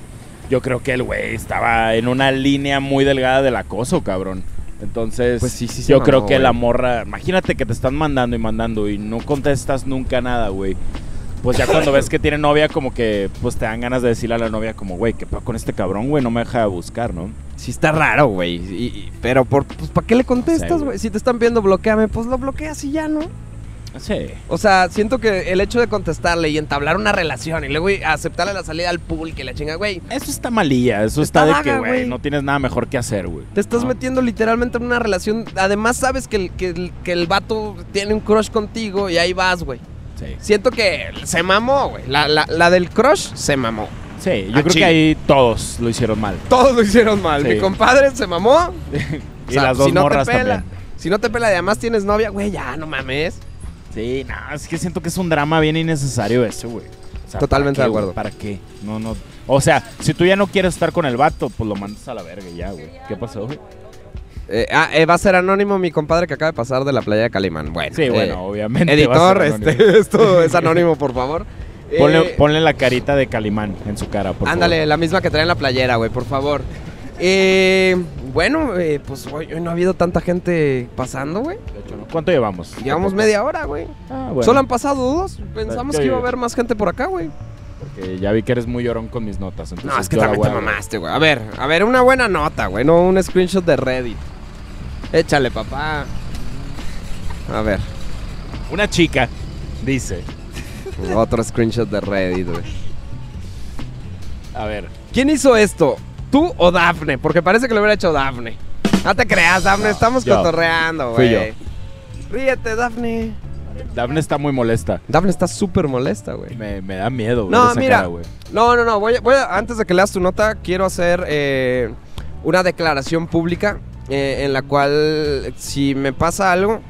S1: yo creo que el güey estaba en una línea muy delgada del acoso, cabrón. Entonces,
S2: Pues sí, sí se
S1: yo creo que
S2: güey.
S1: la morra, imagínate que te están mandando y mandando y no contestas nunca nada, güey. Pues ya cuando ves que tiene novia, como que pues te dan ganas de decirle a la novia como, güey, ¿qué pasa con este cabrón, güey? No me deja de buscar, ¿no?
S2: Sí está raro, güey. Y- y- pero, por, pues, ¿para qué le contestas,
S1: Sí,
S2: güey? Si te están viendo, bloqueame. Pues lo bloqueas y ya, ¿no?
S1: Sí.
S2: O sea, siento que el hecho de contestarle y entablar una relación y luego güey, aceptarle la salida al pool que la chinga, güey.
S1: Eso está malilla, eso
S2: Está
S1: está, de que, güey,
S2: güey.
S1: no tienes nada mejor que hacer, güey.
S2: Te estás
S1: ¿no?
S2: metiendo literalmente en una relación. Además, sabes que el, que, el, que el vato tiene un crush contigo y ahí vas, güey.
S1: Sí.
S2: Siento que se mamó, güey. La, la, la del crush se mamó.
S1: Sí, yo creo que ahí todos lo hicieron mal.
S2: Todos lo hicieron mal.
S1: Sí.
S2: Mi compadre se mamó.
S1: Y
S2: O sea,
S1: las dos
S2: si no te
S1: morras
S2: pela,
S1: también.
S2: Si no te pela y además tienes novia, güey, ya no mames.
S1: Sí, no, es que siento que es un drama bien innecesario eso, güey. O sea,
S2: Totalmente
S1: ¿para
S2: de acuerdo.
S1: ¿Para qué? No, no. O sea, si tú ya no quieres estar con el vato, pues lo mandas a la verga y ya, güey. ¿Qué pasó, güey?
S2: Eh, ah, eh, va a ser anónimo mi compadre que acaba de pasar de la playa de Calimán. Bueno,
S1: Sí,
S2: eh,
S1: bueno, obviamente. va a
S2: Editor, este, esto es anónimo, por favor.
S1: Ponle,
S2: Eh,
S1: ponle la carita de Calimán en su cara, por
S2: ándale,
S1: favor.
S2: la misma que trae en la playera, güey, por favor. Eh, bueno, eh, pues hoy, hoy no ha habido tanta gente pasando, güey.
S1: De hecho, ¿no? ¿Cuánto llevamos?
S2: Llevamos media hora, güey.
S1: Ah, bueno.
S2: Solo han pasado dos. Pensamos que iba a haber más gente por acá, güey.
S1: Porque ya vi que eres muy llorón con mis notas. Entonces
S2: No, es que también te mamaste, güey. A ver, a ver, una buena nota, güey, no un screenshot de Reddit. Échale, papá. A ver,
S1: Una chica dice.
S2: otro screenshot de Reddit, güey.
S1: A ver.
S2: ¿Quién hizo esto? ¿Tú o Dafne? Porque parece que lo hubiera hecho Dafne. No te creas, Dafne, estamos
S1: yo.
S2: cotorreando, güey. Ríete, Dafne.
S1: Dafne está muy molesta.
S2: Dafne está súper molesta, güey.
S1: Me, me da miedo, güey.
S2: No, mira.
S1: cara.
S2: No, no, no. Voy a- voy a- antes de que leas tu nota, quiero hacer eh, una declaración pública eh, en la cual, si me pasa algo,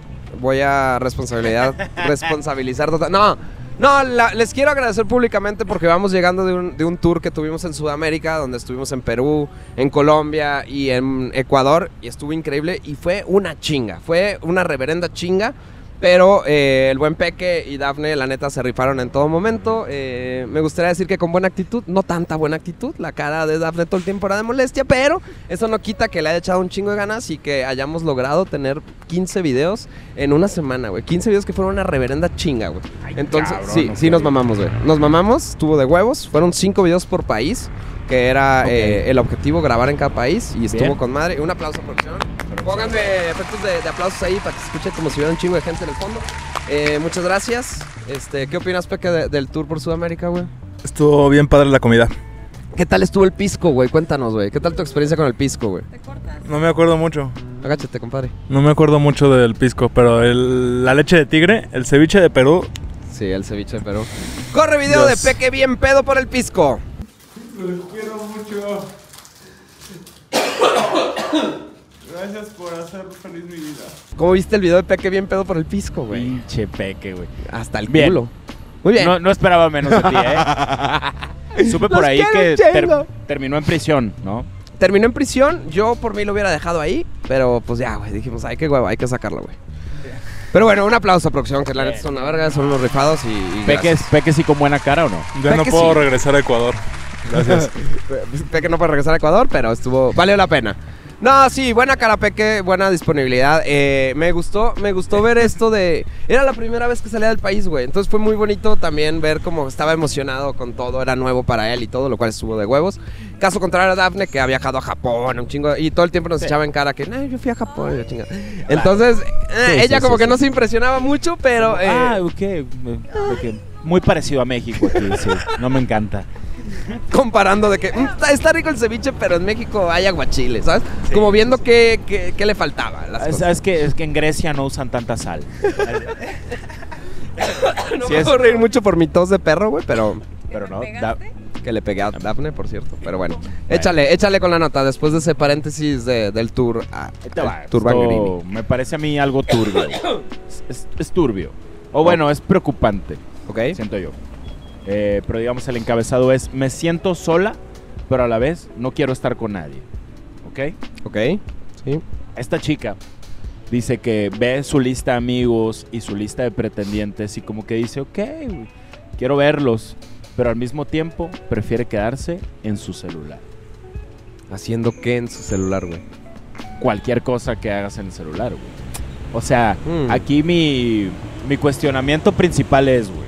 S2: voy a responsabilidad, responsabilizar. total- No, no, la- les quiero agradecer públicamente porque vamos llegando de un, de un tour que tuvimos en Sudamérica, donde estuvimos en Perú, en Colombia y en Ecuador, y estuvo increíble y fue una chinga, fue una reverenda chinga. Pero eh, el buen Peque y Dafne, la neta, se rifaron en todo momento. Eh, me gustaría decir que con buena actitud, no tanta buena actitud. La cara de Dafne todo el tiempo era de molestia, pero eso no quita que le haya echado un chingo de ganas y que hayamos logrado tener 15 videos en una semana, güey. 15 videos que fueron una reverenda chinga, güey. Entonces,
S1: cabrón,
S2: sí, sí nos mamamos, güey. Nos mamamos, estuvo de huevos. Fueron 5 videos por país, que era eh, el objetivo, grabar en cada país. Y estuvo
S1: Bien.
S2: con madre. Un aplauso, producción. Pónganme efectos de, de aplausos ahí para que se escuche como si hubiera un chingo de gente en el fondo. Eh, muchas gracias. Este, ¿Qué opinas, Peque, de- del tour por Sudamérica, güey?
S3: Estuvo bien padre la comida.
S2: ¿Qué tal estuvo el pisco, güey? Cuéntanos, güey. ¿Qué tal tu experiencia con el pisco, güey?
S3: No me acuerdo mucho.
S2: Agáchate, compadre.
S3: No me acuerdo mucho del pisco, pero el- la leche de tigre, el ceviche de Perú,
S2: Sí, el ceviche de Perú. Corre video
S3: Dios.
S2: de Peque bien pedo por el pisco.
S7: Los quiero mucho. Gracias por hacer feliz mi vida.
S2: ¿Cómo viste el video de Peque bien pedo por el pisco, güey?
S1: Pinche peque, güey.
S2: Hasta el
S1: Bien.
S2: culo. Muy bien.
S1: No, no esperaba menos de ti, ¿eh? Supe por
S2: Los
S1: ahí que ter- terminó en prisión, ¿no?
S2: Terminó en prisión. Yo por mí lo hubiera dejado ahí. Pero pues ya, güey. Dijimos, ay, qué huevo, hay que sacarlo, güey. Pero bueno, un aplauso a producción, que la neta son una verga, son unos rifados y. y
S1: Peque, sí con buena cara o no?
S3: ya no puedo
S2: sí.
S3: regresar a Ecuador. Gracias.
S2: Peque no puede regresar a Ecuador, pero estuvo. Valió la pena. No, sí, buena cara, Peque, buena disponibilidad. Eh, me gustó, me gustó ver esto de. Era la primera vez que salía del país, güey. Entonces fue muy bonito también ver cómo estaba emocionado con todo, era nuevo para él y todo, lo cual estuvo de huevos. Caso contrario a Daphne, que ha viajado a Japón, un chingo, y todo el tiempo nos echaba en cara que, no, yo fui a Japón, y la chingada". Entonces, eh,
S1: Sí,
S2: ella
S1: sí,
S2: como que no se impresionaba mucho, pero. eh,
S1: ah, ok. eh, ok. Muy parecido a México aquí, sí. No me encanta.
S2: comparando de que "Mm, está, rico el ceviche, pero en México hay aguachile, ¿sabes? Como viendo qué, qué- qué le faltaba. a las
S1: Es,
S2: cosas.
S1: es que, es que en Grecia no usan tanta sal.
S2: No
S1: sí
S2: me
S1: es-
S2: puedo reír mucho por mi tos de perro, güey, pero
S1: Pero no.
S2: Que le pegué a Dafne, por cierto. Pero bueno, échale, échale con la nota después de ese paréntesis de- del tour. a- tour Bangerini.
S1: Esto me parece a mí algo turbio. Es, es- es turbio. O bueno, es preocupante,
S2: ¿Ok?
S1: siento yo. Eh, pero digamos, el encabezado es, me siento sola, pero a la vez no quiero estar con nadie. ¿Ok?
S2: Ok. Sí.
S1: Esta chica dice que ve su lista de amigos y su lista de pretendientes y como que dice, ok, quiero verlos, pero al mismo tiempo prefiere quedarse en su celular.
S2: ¿Haciendo qué en su celular, güey?
S1: Cualquier cosa que hagas en el celular, güey. O sea,
S2: Mm.
S1: aquí mi, mi cuestionamiento principal es, güey,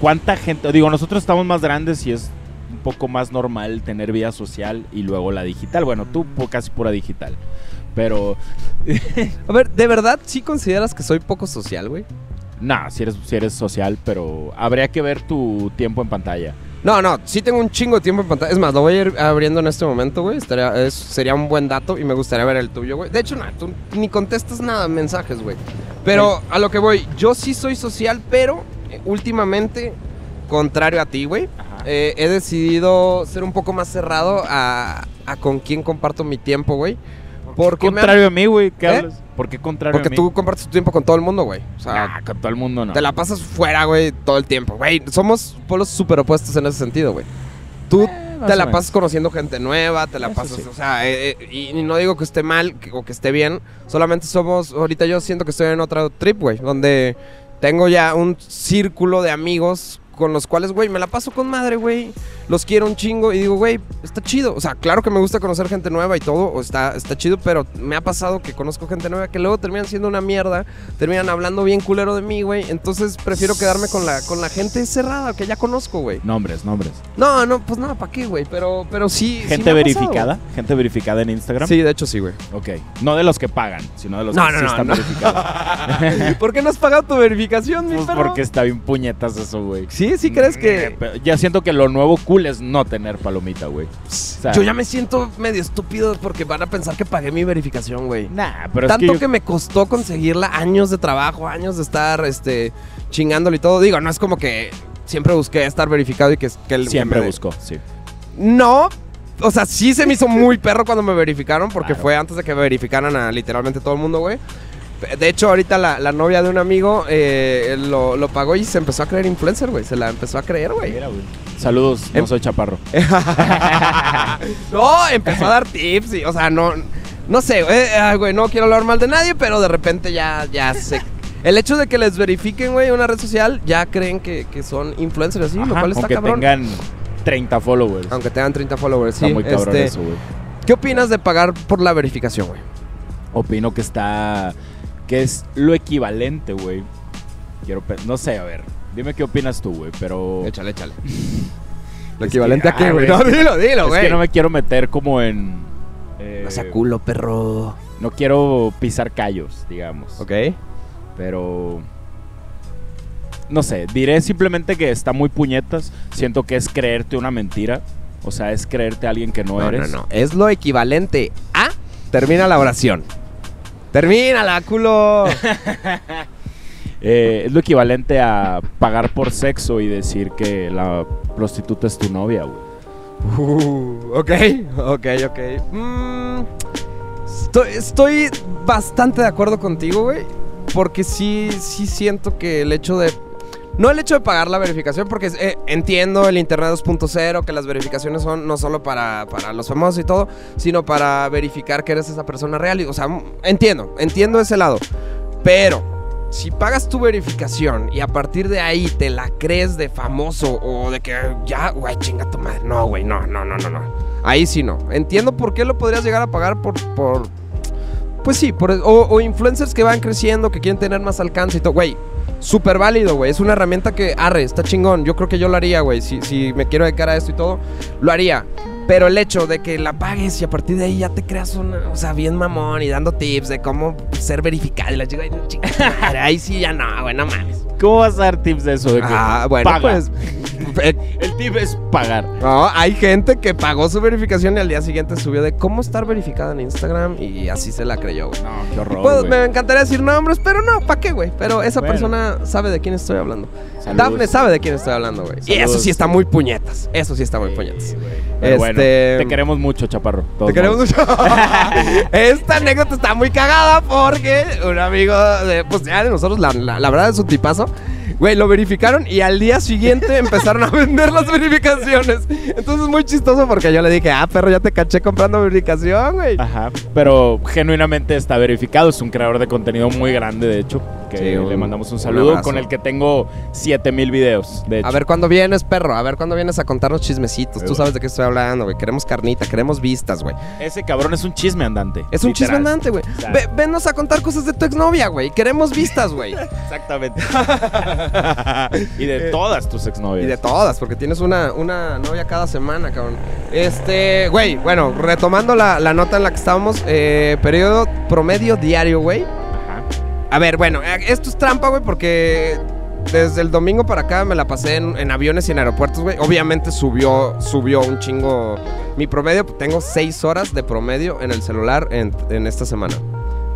S1: ¿cuánta gente, digo, nosotros estamos más grandes y es un poco más normal tener vida social y luego la digital. Bueno, tú casi pura digital. Pero,
S2: A ver, ¿de verdad sí consideras que soy poco social, güey?
S1: nah, si eres, si eres social, pero habría que ver tu tiempo en pantalla.
S2: No, no, sí tengo un chingo de tiempo en pantalla. Es más, lo voy a ir abriendo en este momento, güey. Estaría, es- sería un buen dato y me gustaría ver el tuyo, güey. De hecho, no, tú ni contestas nada, mensajes, güey. Pero a lo que voy, yo sí soy social, pero últimamente, contrario a ti, güey, eh, he decidido ser un poco más cerrado a, a con quién comparto mi tiempo, güey. Porque, me
S1: contrario a mí, güey, ¿qué
S2: ¿Eh?
S1: hablas? ¿Por qué contrario
S2: porque
S1: a mí?
S2: tú compartes tu tiempo con todo el mundo, güey. O sea,
S1: Nah, con todo el mundo no.
S2: te la pasas fuera, güey, todo el tiempo. Güey, somos polos súper opuestos en ese sentido, güey. Tú
S1: Eh,
S2: te la pasas conociendo gente nueva, te la
S1: Eso
S2: pasas,
S1: sí.
S2: o sea, eh, y, y no digo que esté mal que- o que esté bien, solamente somos, ahorita yo siento que estoy en otra trip, güey, donde tengo ya un círculo de amigos con los cuales, güey, me la paso con madre, güey. Los quiero un chingo y digo, güey, está chido. O sea, claro que me gusta conocer gente nueva y todo, o está, está chido, pero me ha pasado que conozco gente nueva que luego terminan siendo una mierda, terminan hablando bien culero de mí, güey. Entonces prefiero quedarme con la, con la gente cerrada que ya conozco, güey.
S1: Nombres, nombres.
S2: No, no, pues no, ¿para qué, güey? Pero, pero sí. sí
S1: Gente
S2: me ha pasado.
S1: verificada. Gente verificada en Instagram.
S2: Sí, de hecho sí, güey.
S1: Ok. No de los que pagan, sino de los
S2: No,
S1: que
S2: no,
S1: sí
S2: no,
S1: están
S2: no.
S1: verificados.
S2: ¿Por qué no has pagado tu verificación, mi
S1: Pues
S2: perro?
S1: porque está bien puñetas eso, güey.
S2: Sí, sí crees
S1: Eh,
S2: que...
S1: pero Ya siento que lo nuevo cool es no tener palomita, güey. O sea,
S2: Yo ya me siento medio estúpido porque van a pensar que pagué mi verificación, güey.
S1: Nah, pero
S2: Tanto
S1: es
S2: que,
S1: que, yo-
S2: me costó conseguirla, años de trabajo, años de estar este, chingándole y todo. Digo, no es como que siempre busqué estar verificado y que, que el-
S1: siempre
S2: que
S1: busco, sí.
S2: No, o sea, sí se me hizo muy perro cuando me verificaron, porque
S1: Claro.
S2: fue antes de que me verificaran a literalmente todo el mundo, güey. De hecho, ahorita la, la novia de un amigo eh, lo, lo pagó y se empezó a creer influencer, güey. Se la empezó a creer, güey.
S1: Saludos, no
S2: Em-
S1: soy chaparro.
S2: no, empezó a dar tips y, o sea, no, no sé, güey, ay, güey, no quiero hablar mal de nadie, pero de repente ya, ya sé. El hecho de que les verifiquen, güey, una red social, ya creen que, que son influencers así, lo cual está
S1: aunque
S2: cabrón.
S1: tengan 30 followers.
S2: Aunque tengan 30 followers,
S1: está
S2: sí.
S1: muy cabrón
S2: este,
S1: eso, güey.
S2: ¿Qué opinas de pagar por la verificación, güey?
S1: Opino que está. Que es lo equivalente, güey. Quiero. No sé, a ver. Dime qué opinas tú, güey, pero.
S2: Échale, échale. ¿Lo
S1: Es
S2: equivalente
S1: que-
S2: a qué,
S1: ah,
S2: güey? No,
S1: es que-
S2: dilo, dilo,
S1: Es
S2: güey.
S1: que no me quiero meter como en. eh,
S2: No sea culo, perro.
S1: no quiero pisar callos, digamos.
S2: Ok.
S1: Pero. No sé, diré simplemente que está muy puñetas. Siento que es creerte una mentira. O sea, es creerte a alguien que no,
S2: No,
S1: eres.
S2: no, no. Es lo equivalente a. Termina la oración. Termínala, culo.
S1: Eh, es lo equivalente a pagar por sexo y decir que la prostituta es tu novia, güey.
S2: Uh, ok, ok, ok. Mm, estoy, estoy bastante de acuerdo contigo, güey. Porque sí, sí siento que el hecho de. No el hecho de pagar la verificación, porque eh, entiendo el Internet 2.0, que las verificaciones son no solo para, para los famosos y todo, sino para verificar que eres esa persona real. y, O sea, entiendo, entiendo ese lado. Pero, si pagas tu verificación y a partir de ahí te la crees de famoso o de que ya, güey, chinga tu madre. No, güey, no, no, no, no, no. Ahí sí no. Entiendo por qué lo podrías llegar a pagar por. por pues sí, por, o, o influencers que van creciendo, que quieren tener más alcance y todo. Güey, súper válido, güey. Es una herramienta que, arre, está chingón. Yo creo que yo lo haría, güey. Si, si me quiero dedicar a esto y todo, lo haría. Pero el hecho de que la pagues y a partir de ahí ya te creas una, o sea, bien mamón y dando tips de cómo ser verificado y la chica, ahí sí ya no, güey, no mames.
S1: ¿Cómo vas a dar tips de eso? De
S2: Ah, bueno,
S1: paga?
S2: pues eh,
S1: El tip es pagar.
S2: no, hay gente que pagó su verificación y al día siguiente subió de cómo estar verificada en Instagram y así se la creyó, güey.
S1: No, qué horror. Güey.
S2: me encantaría decir nombres, pero no, ¿para qué, güey? Pero esa
S1: Bueno.
S2: persona sabe de quién estoy hablando.
S1: Saludos.
S2: Dafne sabe de quién estoy hablando, güey. Y eso sí está muy puñetas. Eso sí está muy puñetas.
S1: Sí. Pero bueno,
S2: Este-
S1: te queremos mucho, chaparro. todos
S2: Te queremos mucho. Esta anécdota está muy cagada porque un amigo de, pues ya de nosotros, la, la- la verdad es un tipazo. Güey, lo verificaron y al día siguiente empezaron a vender las verificaciones. Entonces es muy chistoso porque yo le dije, ah, perro, ya te caché comprando verificación, güey.
S1: Ajá, pero genuinamente está verificado. Es un creador de contenido muy grande, de hecho. Que
S2: Sí,
S1: le mandamos un saludo con el que tengo 7000 videos. De hecho.
S2: A ver cuándo vienes, perro. A ver cuándo vienes a contarnos chismecitos. Tú sabes de qué estoy hablando, güey. Queremos carnita, queremos vistas, güey.
S1: Ese cabrón es un chisme andante.
S2: Es un chisme andante, güey. Ve- Venos a contar cosas de tu exnovia, güey. Queremos vistas, güey.
S1: Exactamente. y de todas tus exnovias.
S2: Y de todas, porque tienes una, una novia cada semana, cabrón. Este, güey, bueno, retomando la, la nota en la que estábamos, eh, periodo promedio diario, güey. A ver, bueno, eh, esto es trampa, güey, porque desde el domingo para acá me la pasé en, en aviones y en aeropuertos, güey. Obviamente subió, subió un chingo mi promedio. Tengo seis horas de promedio en el celular en, en esta semana.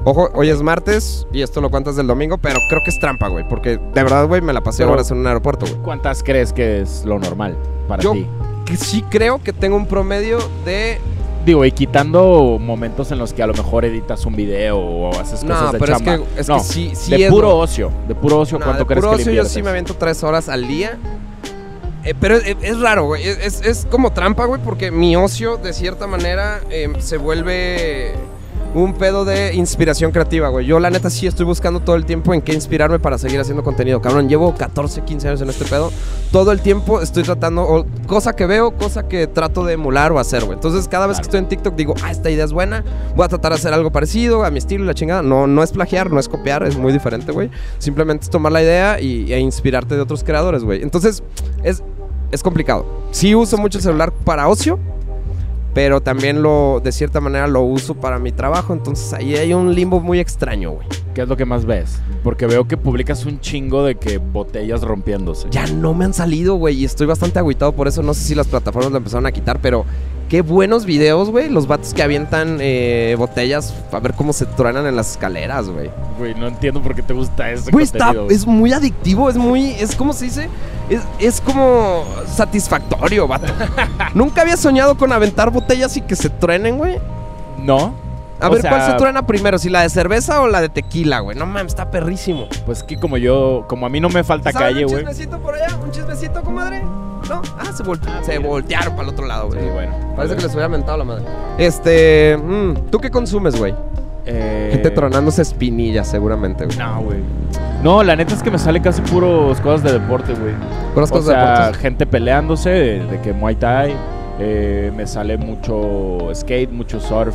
S2: Ojo, hoy es martes y esto lo cuentas del domingo, pero creo que es trampa, güey, porque de verdad, güey, me la pasé
S1: Pero-
S2: horas en un aeropuerto, güey.
S1: ¿Cuántas crees que es lo normal para
S2: Yo-
S1: ti?
S2: Que sí creo que tengo un promedio de
S1: Digo, y quitando momentos en los que a lo mejor editas un video o haces
S2: No,
S1: cosas de
S2: pero es
S1: chamba.
S2: que- es
S1: no,
S2: que sí- sí
S1: de
S2: es
S1: puro
S2: lo-
S1: ocio. De puro ocio,
S2: No,
S1: ¿cuánto
S2: de
S1: crees
S2: puro
S1: que le
S2: ocio yo
S1: inviertes?
S2: sí me aviento tres horas al día. Eh, pero es, es raro, güey. Es, es- es como trampa, güey, porque mi ocio, de cierta manera, eh, se vuelve un pedo de inspiración creativa, güey. Yo, la neta, sí estoy buscando todo el tiempo en qué inspirarme para seguir haciendo contenido. Cabrón, llevo 14, 15 años en este pedo. Todo el tiempo estoy tratando, o cosa que veo, cosa que trato de emular o hacer, güey. Entonces, cada vez que estoy en TikTok, digo, ah, esta idea es buena. Voy a tratar de hacer algo parecido a mi estilo y la chingada. No, no es plagiar, no es copiar, es muy diferente, güey. Simplemente es tomar la idea y, e inspirarte de otros creadores, güey. Entonces, es, es complicado. Sí uso mucho el celular para ocio, pero también lo, de cierta manera, lo uso para mi trabajo. Entonces, ahí hay un limbo muy extraño, güey.
S1: ¿Qué es lo que más ves? Porque veo que publicas un chingo de que botellas rompiéndose.
S2: Ya no me han salido, güey, y estoy bastante agüitado por eso. No sé si las plataformas lo empezaron a quitar, pero qué buenos videos, güey. Los vatos que avientan eh, botellas a ver cómo se truenan en las escaleras, güey.
S1: Güey, no entiendo por qué te gusta ese
S2: Güey, está,
S1: contenido. güey.
S2: es muy adictivo, es muy, es como se dice, es, es como satisfactorio, vato. Nunca había soñado con aventar botellas y que se truenen, güey.
S1: ¿No?
S2: A
S1: O
S2: ver,
S1: sea,
S2: ¿cuál se truena primero? ¿Si la de cerveza o la de tequila, güey? No mames, está perrísimo.
S1: Pues que como yo, como a mí no me falta
S2: ¿Saben
S1: calle,
S2: un
S1: güey.
S2: chismecito por allá? ¿Un chismecito, comadre? ¿No? Ah, se,
S1: mira.
S2: voltearon para el otro lado, güey.
S1: Sí, bueno.
S2: Parece que les hubiera mentado la madre. Este, mm, ¿tú qué consumes, güey?
S1: Eh,
S2: Gente tronándose espinillas, seguramente, güey.
S1: No, güey. No, la neta es que me sale casi puros cosas de deporte, güey.
S2: Puras
S1: O
S2: cosas de
S1: sea,
S2: deportes.
S1: gente peleándose, de, de que Muay Thai. Eh, me sale mucho skate, mucho surf,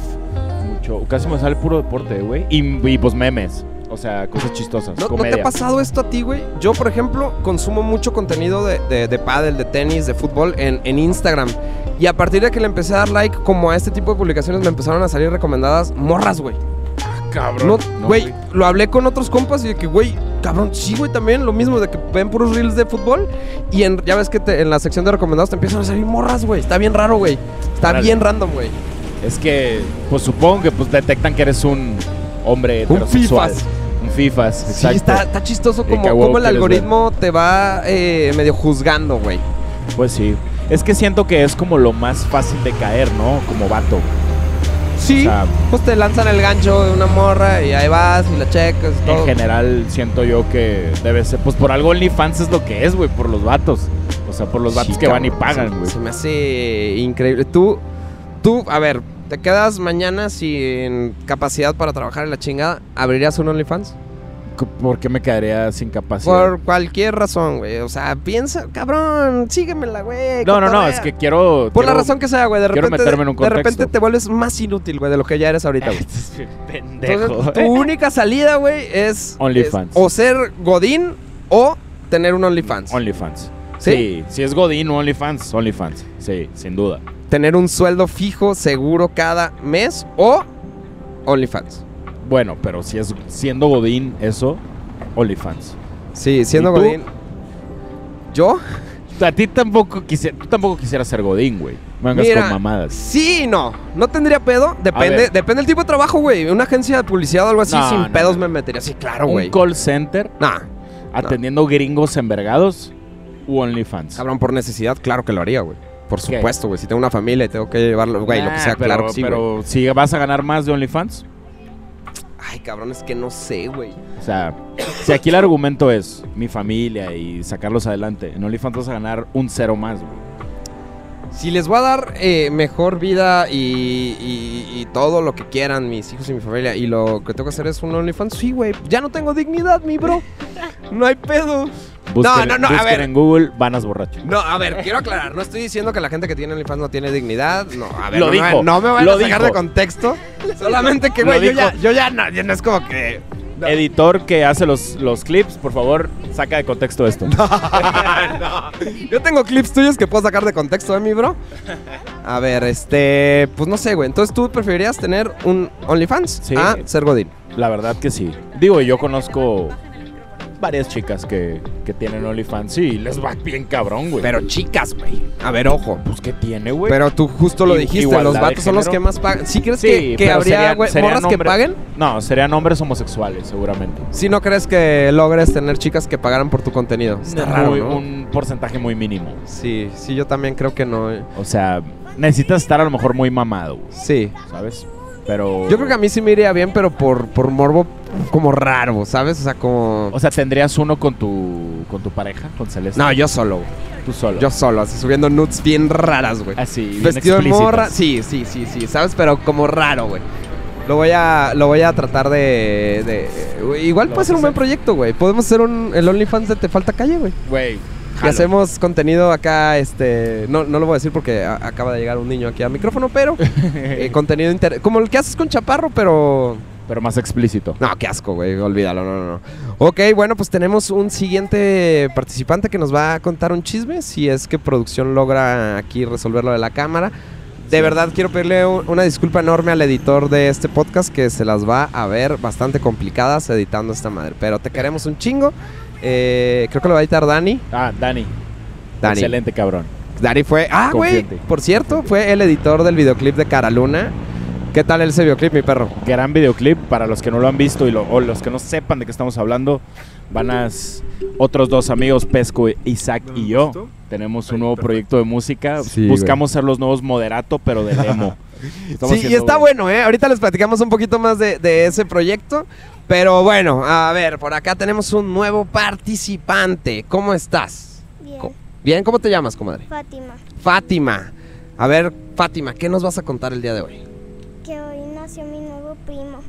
S1: mucho... Casi me sale puro deporte, güey. Y, y, pues memes. O sea, cosas chistosas,
S2: ¿No, ¿No te
S1: comedia.
S2: ha pasado esto a ti, güey? Yo, por ejemplo, consumo mucho contenido de, de, de pádel, de tenis, de fútbol en, en Instagram. Y a partir de que le empecé a dar like como a este tipo de publicaciones me empezaron a salir recomendadas morras, güey.
S1: Cabrón.
S2: No,
S1: No,
S2: güey, lo hablé con otros compas y de que, güey, cabrón, sí, güey, también lo mismo de que ven puros reels de fútbol y en, ya ves que te- en la sección de recomendados te empiezan a salir morras, güey. Está bien raro, güey. Está bien random, güey.
S1: Es que, pues supongo que pues detectan que eres un hombre
S2: Un
S1: heterosexual.
S2: fifas.
S1: Un fifas,
S2: Sí,
S1: exacto.
S2: está, está chistoso como, como el algoritmo te va eh, medio juzgando, güey.
S1: Pues sí. Es que siento que es como lo más fácil de caer, ¿no? Como vato.
S2: Sí,
S1: O sea,
S2: pues te lanzan el gancho de una morra y ahí vas y la checas y todo.
S1: En general siento yo que debe ser, pues por algo OnlyFans es lo que es, güey, por los vatos. O sea, por los vatos
S2: Sí,
S1: que van y pagan,
S2: se-
S1: güey.
S2: Se me hace increíble. Tú, tú, a ver, te quedas mañana sin capacidad para trabajar en la chingada. ¿Abrirías un OnlyFans?
S1: ¿Por qué me quedaría sin capacidad?
S2: Por cualquier razón, güey. O sea, piensa, cabrón, síguemela, güey.
S1: No, no, no, es que quiero...
S2: Por la razón que sea, güey. De
S1: quiero
S2: repente,
S1: meterme en un
S2: de repente te vuelves más inútil, güey, de lo que ya eres ahorita, güey.
S1: Pendejo.
S2: Entonces, tu única salida, güey, es,
S1: OnlyFans.
S2: o ser Godín o tener un OnlyFans.
S1: OnlyFans.
S2: ¿Sí?
S1: ¿Sí? si es Godín o OnlyFans, OnlyFans. Sí, sin duda.
S2: tener un sueldo fijo, seguro cada mes o OnlyFans.
S1: Bueno, pero si es siendo Godín, eso, OnlyFans.
S2: Sí, siendo. Godín. ¿Yo?
S1: A ti tampoco quisiera, tú tampoco quisieras ser Godín, güey.
S2: Mira,
S1: con mamadas.
S2: Sí, no. No tendría pedo. Depende, depende del tipo de trabajo, güey. Una agencia de publicidad o algo así,
S1: No,
S2: sin
S1: no,
S2: pedos
S1: no.
S2: me metería. Sí, claro,
S1: Un
S2: güey.
S1: call center
S2: Nah,
S1: atendiendo gringos envergados u OnlyFans.
S2: cabrón, por necesidad, claro que lo haría, güey. Por supuesto, güey. Si tengo una familia y tengo que llevarlo, güey, lo que sea,
S1: pero,
S2: claro que sí, güey.
S1: Pero si vas a ganar más de OnlyFans,
S2: Ay, cabrón, es que no sé, güey.
S1: o sea, si aquí el argumento es mi familia y sacarlos adelante, en OnlyFans vas a ganar un cero más, güey.
S2: Si les voy a dar eh, mejor vida y, y- y todo lo que quieran mis hijos y mi familia y lo que tengo que hacer es un OnlyFans, sí, güey. Ya no tengo dignidad, mi bro. No hay pedo.
S1: Busquen,
S2: no, no, a
S1: busquen
S2: ver.
S1: en Google Vanas Borracho.
S2: No, a ver, quiero aclarar. No estoy diciendo que la gente que tiene OnlyFans no tiene dignidad. No, a ver,
S1: Lo
S2: no, me
S1: dijo,
S2: vayan- no me
S1: lo
S2: a sacar
S1: dijo.
S2: de contexto. Solamente que, güey, yo ya, yo ya no, ya no es como que.
S1: Editor que hace los, los clips, por favor, saca de contexto esto.
S2: No. Yo tengo clips tuyos que puedo sacar de contexto, ¿eh, mi bro? A ver, este. Pues no sé, güey. Entonces tú preferirías tener un OnlyFans
S1: Sí.
S2: a ser Godín.
S1: La verdad que sí. Digo, yo conozco varias chicas que, que tienen OnlyFans y les va bien cabrón, güey.
S2: Pero chicas, güey. A ver, ojo.
S1: pues, ¿qué tiene, güey?
S2: Pero tú justo lo
S1: I-
S2: dijiste, los vatos son los que más pagan. ¿Sí crees
S1: Sí,
S2: que, que habría güey, morras que paguen?
S1: No, serían hombres homosexuales, seguramente.
S2: Si no crees que logres tener chicas que pagaran por tu contenido. Está raro,
S1: Muy-
S2: ¿no?
S1: Un porcentaje muy mínimo.
S2: Sí, sí, yo también creo que no.
S1: O sea, necesitas estar a lo mejor muy mamado,
S2: Sí.
S1: ¿sabes? Pero...
S2: Yo creo que a mí sí me iría bien, pero por, por morbo como raro, ¿sabes? O sea, como...
S1: O sea, ¿tendrías uno con tu, con tu pareja, con Celeste?
S2: No, yo solo, güey.
S1: Tú solo.
S2: Yo solo, así subiendo nudes bien raras, güey.
S1: Así, bien
S2: Vestido de morra. Sí, sí, sí, sí, ¿sabes? Pero como raro, güey. Lo voy a, lo voy a tratar de... de- igual
S1: Lo
S2: puede ser un buen proyecto, güey. Podemos hacer un, el OnlyFans de Te Falta Calle, güey.
S1: Güey, Jalo.
S2: hacemos contenido acá, este... No, no lo voy a decir porque a- acaba de llegar un niño aquí al micrófono, pero... eh, contenido inter... Como el que haces con Chaparro, pero...
S1: Pero más explícito.
S2: No, qué asco, güey. Olvídalo, no, no, no. Ok, bueno, pues tenemos un siguiente participante que nos va a contar un chisme. Si es que producción logra aquí resolverlo de la cámara. De verdad, quiero pedirle un- una disculpa enorme al editor de este podcast que se las va a ver bastante complicadas editando esta madre. Pero te queremos un chingo. Eh, creo que lo va a editar Dani.
S1: Ah, Dani.
S2: Dani.
S1: Excelente, cabrón.
S2: Dani fue. Ah, güey. Por cierto, fue el editor del videoclip de Cara Luna. ¿Qué tal ese videoclip, mi perro?
S1: Gran videoclip para los que no lo han visto y lo- o los que no sepan de qué estamos hablando. Van a otros dos amigos, Pesco, Isaac y yo. Tenemos un nuevo proyecto de música.
S2: Sí,
S1: Buscamos ser los nuevos moderato, pero de demo. Estamos
S2: Sí, y está bueno, ¿eh? Ahorita les platicamos un poquito más de, de ese proyecto. Pero bueno, a ver, por acá tenemos un nuevo participante. ¿Cómo estás?
S8: Bien,
S2: Co- Bien, ¿cómo te llamas, comadre?
S8: Fátima,
S2: Fátima. A ver, Fátima, ¿qué nos vas a contar el día de hoy?
S8: que hoy nació mi nuevo primo.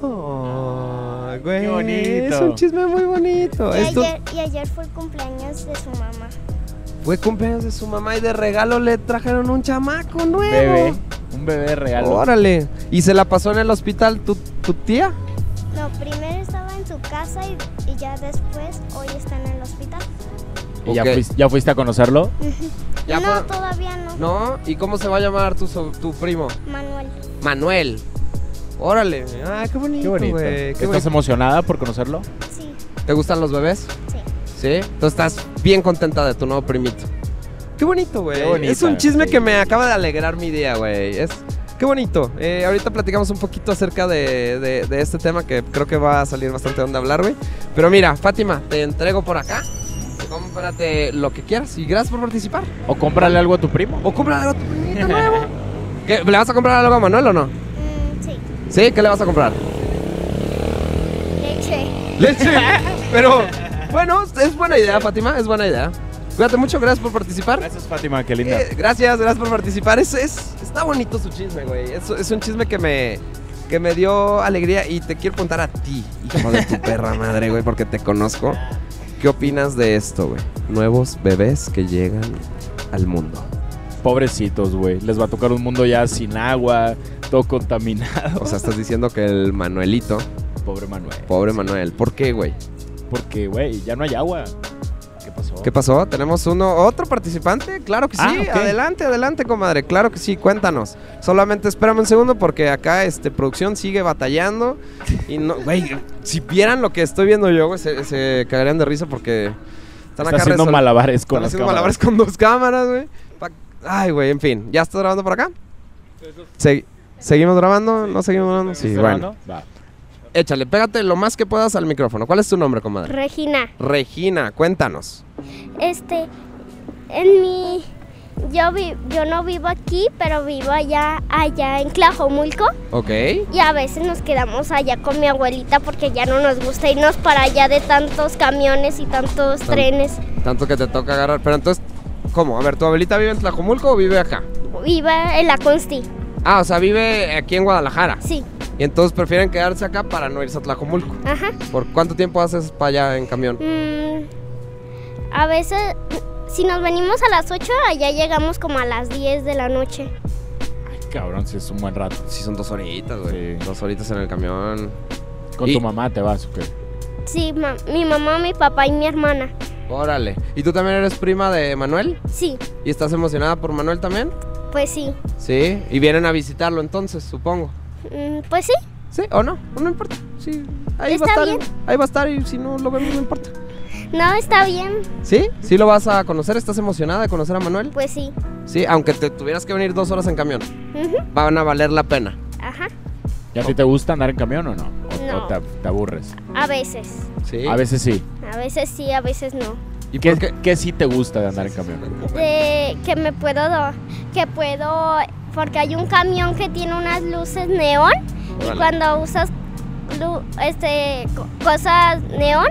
S2: Oh, güey.
S1: Qué bonito.
S2: Es un chisme muy bonito.
S8: Y ayer, y ayer fue el cumpleaños de su mamá.
S2: Fue cumpleaños de su mamá y de regalo le trajeron un chamaco nuevo.
S1: Bebé. Un bebé real.
S2: Órale. ¿Y se la pasó en el hospital tu, tu tía?
S8: No, primero estaba en su casa y, y ya después hoy está en el hospital.
S1: ¿Y ya, fuiste, ya fuiste a conocerlo?
S2: Ya
S8: no, todavía no.
S2: ¿No? ¿Y cómo se va a llamar tu, so- tu primo?
S8: Manuel,
S2: Manuel. Órale. Ah, qué bonito,
S1: Qué bonito.
S2: güey. Qué
S1: ¿Estás
S2: bonito.
S1: emocionada por conocerlo?
S8: sí,
S2: ¿Te gustan los bebés?
S8: sí.
S2: Sí. Entonces estás bien contenta de tu nuevo primito. Qué bonito, güey. Es un chisme
S1: sí.
S2: que me acaba de alegrar mi día, güey. Es... Qué bonito. Eh, ahorita platicamos un poquito acerca de, de- de este tema que creo que va a salir bastante donde hablar, güey. Pero mira, Fátima, te entrego por acá. Cómprate lo que quieras y gracias por participar.
S1: ¿O cómprale algo a tu primo?
S2: O cómprale algo a tu primito nuevo. ¿Qué, ¿Le vas a comprar algo a Manuel o no?
S8: Mm, sí,
S2: ¿Sí? ¿Qué le vas a comprar?
S8: leche.
S2: Leche. Pero bueno, es buena idea, Fátima, es buena idea. Cuídate mucho, gracias por participar.
S1: Gracias, Fátima, qué linda.
S2: Eh, gracias, gracias por participar. Es, es- está bonito su chisme, güey. Es, es un chisme que me, que me dio alegría y te quiero preguntar a ti, hijo de tu perra madre, güey, porque te conozco. ¿Qué opinas de esto, güey? Nuevos bebés que llegan al mundo.
S1: Pobrecitos, güey. Les va a tocar un mundo ya sin agua, todo contaminado.
S2: O sea, estás diciendo que el Manuelito,
S1: Pobre Manuel.
S2: pobre Manuel, ¿por qué, güey?
S1: Porque, güey, ya no hay agua. ¿Qué pasó?
S2: ¿Qué pasó? ¿Tenemos uno, otro participante? Claro que sí.
S1: Ah, ok.
S2: Adelante, adelante, comadre. Claro que sí, cuéntanos. Solamente espérame un segundo porque acá este, producción sigue batallando. Y no, güey, si vieran lo que estoy viendo yo, güey, se, se cagarían de risa porque Están
S1: Está haciendo malabares con
S2: Están
S1: las
S2: haciendo
S1: cámaras.
S2: malabares con dos cámaras, güey. Ay, güey, en fin. ¿Ya estás grabando por acá? Se- ¿Seguimos grabando? ¿No seguimos grabando? Sí,
S1: ¿Está
S2: bueno.
S1: grabando? Va.
S2: Échale, pégate lo más que puedas al micrófono. ¿Cuál es tu nombre, comadre?
S8: Regina,
S2: Regina, cuéntanos.
S8: este, en mi, yo, vi, yo no vivo aquí, pero vivo allá, allá en Tlajomulco.
S2: Ok.
S8: Y a veces nos quedamos allá con mi abuelita porque ya no nos gusta irnos para allá de tantos camiones y tantos
S2: Tan-
S8: trenes.
S2: Tanto que te toca agarrar. Pero entonces, ¿cómo? A ver, ¿tu abuelita vive en Tlajomulco o vive acá?
S8: Viva en la Consti.
S2: Ah, o sea, vive aquí en Guadalajara.
S8: Sí,
S2: Y entonces prefieren quedarse acá para no irse a Tlajomulco.
S8: ajá.
S2: ¿Por cuánto tiempo haces para allá en camión?
S8: Mm, a veces, si nos venimos a las 8, allá llegamos como a las 10 de la noche.
S1: Ay, cabrón, sí es un buen rato.
S2: Sí, son dos horitas, güey.
S1: Sí.
S2: Dos horitas en el camión.
S1: ¿Con
S2: Y-
S1: tu mamá te vas o qué?
S8: Sí, ma- mi mamá, mi papá y mi hermana.
S2: Órale. ¿Y tú también eres prima de Manuel?
S8: Sí,
S2: ¿Y estás emocionada por Manuel también?
S8: pues sí.
S2: Sí. Y vienen a visitarlo entonces, supongo.
S8: Mm, pues sí,
S2: ¿Sí o no? No importa. Sí. Ahí va a estar.
S8: bien.
S2: Ahí va a estar y si no lo vemos no importa.
S8: no, está bien.
S2: ¿Sí? ¿Sí lo vas a conocer? ¿Estás emocionada de conocer a Manuel?
S8: Pues sí.
S2: Sí, aunque te tuvieras que venir dos horas en camión. Van a valer la pena.
S8: Ajá,
S1: ¿Y a ti te gusta andar en camión o no? ¿O,
S8: No.
S1: o te, te aburres?
S8: a veces.
S2: Sí.
S1: A veces sí.
S8: A veces sí, a veces no.
S2: ¿Y
S1: ¿Qué,
S2: qué?
S1: qué sí te gusta de andar en camión?
S8: De que me puedo, do- que puedo, porque hay un camión que tiene unas luces neón y cuando usas este co- cosas neón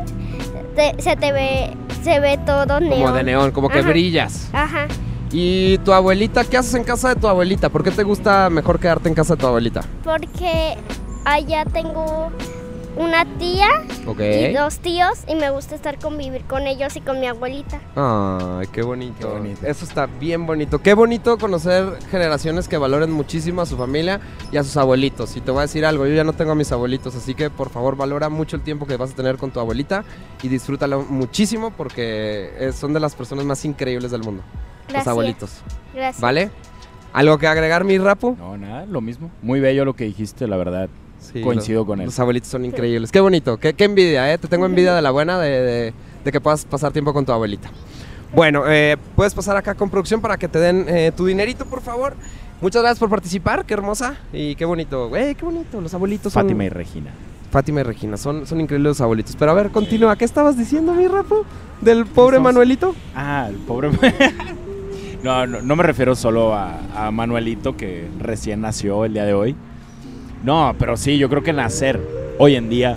S8: te- se te ve, se ve todo neón.
S2: Como de neón, como que
S8: Ajá.
S2: brillas.
S8: Ajá,
S2: ¿Y tu abuelita? ¿Qué haces en casa de tu abuelita? ¿Por qué te gusta mejor quedarte en casa de tu abuelita?
S8: porque allá tengo una tía y dos tíos y me gusta estar convivir con ellos y con mi abuelita.
S2: Ay, qué bonito.
S1: Qué bonito.
S2: Eso está bien bonito. Qué bonito conocer generaciones que valoren muchísimo a su familia y a sus abuelitos. Y te voy a decir algo, yo ya no tengo a mis abuelitos, así que por favor valora mucho el tiempo que vas a tener con tu abuelita y disfrútalo muchísimo porque eh, son de las personas más increíbles del mundo.
S8: Gracias.
S2: Los abuelitos.
S8: Gracias.
S2: ¿Vale? ¿Algo que agregar, mi rapu?
S1: No, nada, lo mismo. Muy bello lo que dijiste, la verdad.
S2: Sí,
S1: Coincido
S2: los-
S1: con él.
S2: Los abuelitos son increíbles. Qué bonito, qué, qué envidia, ¿eh? Te tengo envidia de la buena de, de- de que puedas pasar tiempo con tu abuelita. Bueno, eh, puedes pasar acá con producción para que te den eh, tu dinerito, por favor. Muchas gracias por participar, qué hermosa y qué bonito. Güey, qué bonito, los abuelitos son...
S1: Fátima y Regina.
S2: Fátima y Regina, son, son increíbles los abuelitos. Pero a ver, continúa, ¿qué estabas diciendo, mi rapo? ¿Del pobre
S1: Estamos-
S2: Manuelito?
S1: Ah, el pobre. no, no, no me refiero solo a, a Manuelito, que recién nació el día de hoy. No, pero sí, yo creo que nacer hoy en día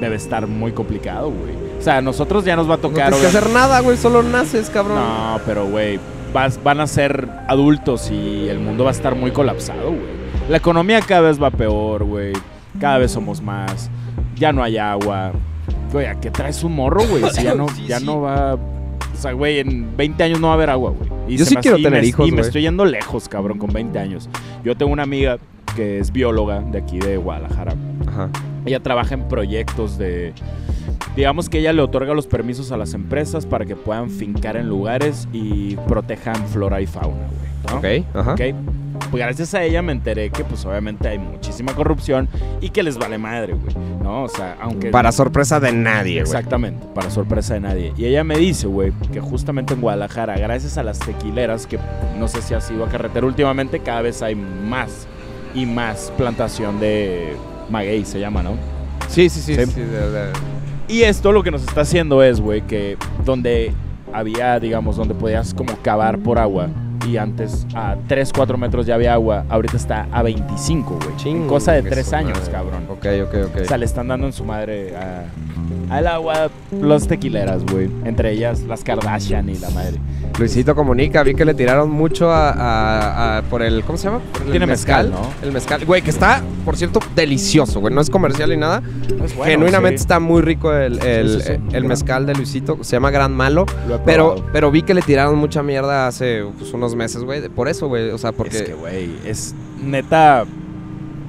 S1: debe estar muy complicado, güey. O sea, a nosotros ya nos va a
S2: No
S1: tocar.
S2: tienes que hacer nada, güey, solo naces, cabrón.
S1: No, pero güey, vas- van a ser adultos y el mundo va a estar muy colapsado, güey. La economía cada vez va peor, güey. Cada vez somos más. Ya no hay agua. Güey, ¿a qué traes un morro, güey? Si ya no,
S2: Sí,
S1: ya
S2: sí.
S1: no va. O sea, güey, en 20 años no va a haber agua, güey. Y
S2: Yo sí quiero tener hijos,
S1: Y me estoy yendo lejos, cabrón, con 20 años. Yo tengo una amiga que es bióloga de aquí de Guadalajara.
S2: Ajá.
S1: Ella trabaja en proyectos de... Digamos que ella le otorga los permisos a las empresas para que puedan fincar en lugares y protejan flora y fauna, güey. ¿no?
S2: Ok, ajá.
S1: Ok. Pues gracias a ella me enteré que pues obviamente hay muchísima corrupción y que les vale madre, güey. ¿No? O sea, aunque...
S2: Para sorpresa de nadie, güey.
S1: Exactamente, para sorpresa de nadie. Y ella me dice, güey, que justamente en Guadalajara, gracias a las tequileras, que no sé si ha sido a carretera últimamente, cada vez hay más y más plantación de maguey, se llama, ¿no?
S2: Sí, sí, sí.
S1: Sí.
S2: sí, de- de-
S1: Y esto lo que nos está haciendo es, güey, que donde había, digamos, donde podías como cavar por agua y antes a 3, 4 metros ya había agua, ahorita está a 25, güey. En cosa de
S2: su
S1: 3 años,
S2: madre.
S1: cabrón.
S2: Ok, ok, ok.
S1: O sea, le están dando en su madre a, al agua los tequileras, güey. Entre ellas las Kardashian y la madre.
S2: Luisito comunica, vi que le tiraron mucho a, a- a- por el, ¿cómo se llama? Por el
S1: Tiene mezcal, ¿no?
S2: El mezcal, güey, que está, por cierto, delicioso, güey, no es comercial ni nada.
S1: Bueno,
S2: Genuinamente
S1: sí.
S2: está muy rico el, el-
S1: Sí, sí, sí.
S2: el mezcal de Luisito, se llama Gran Malo,
S1: Lo he
S2: pero, pero vi que le tiraron mucha mierda hace pues, unos meses, güey, por eso, güey, o sea, porque...
S1: Es que, güey, es neta.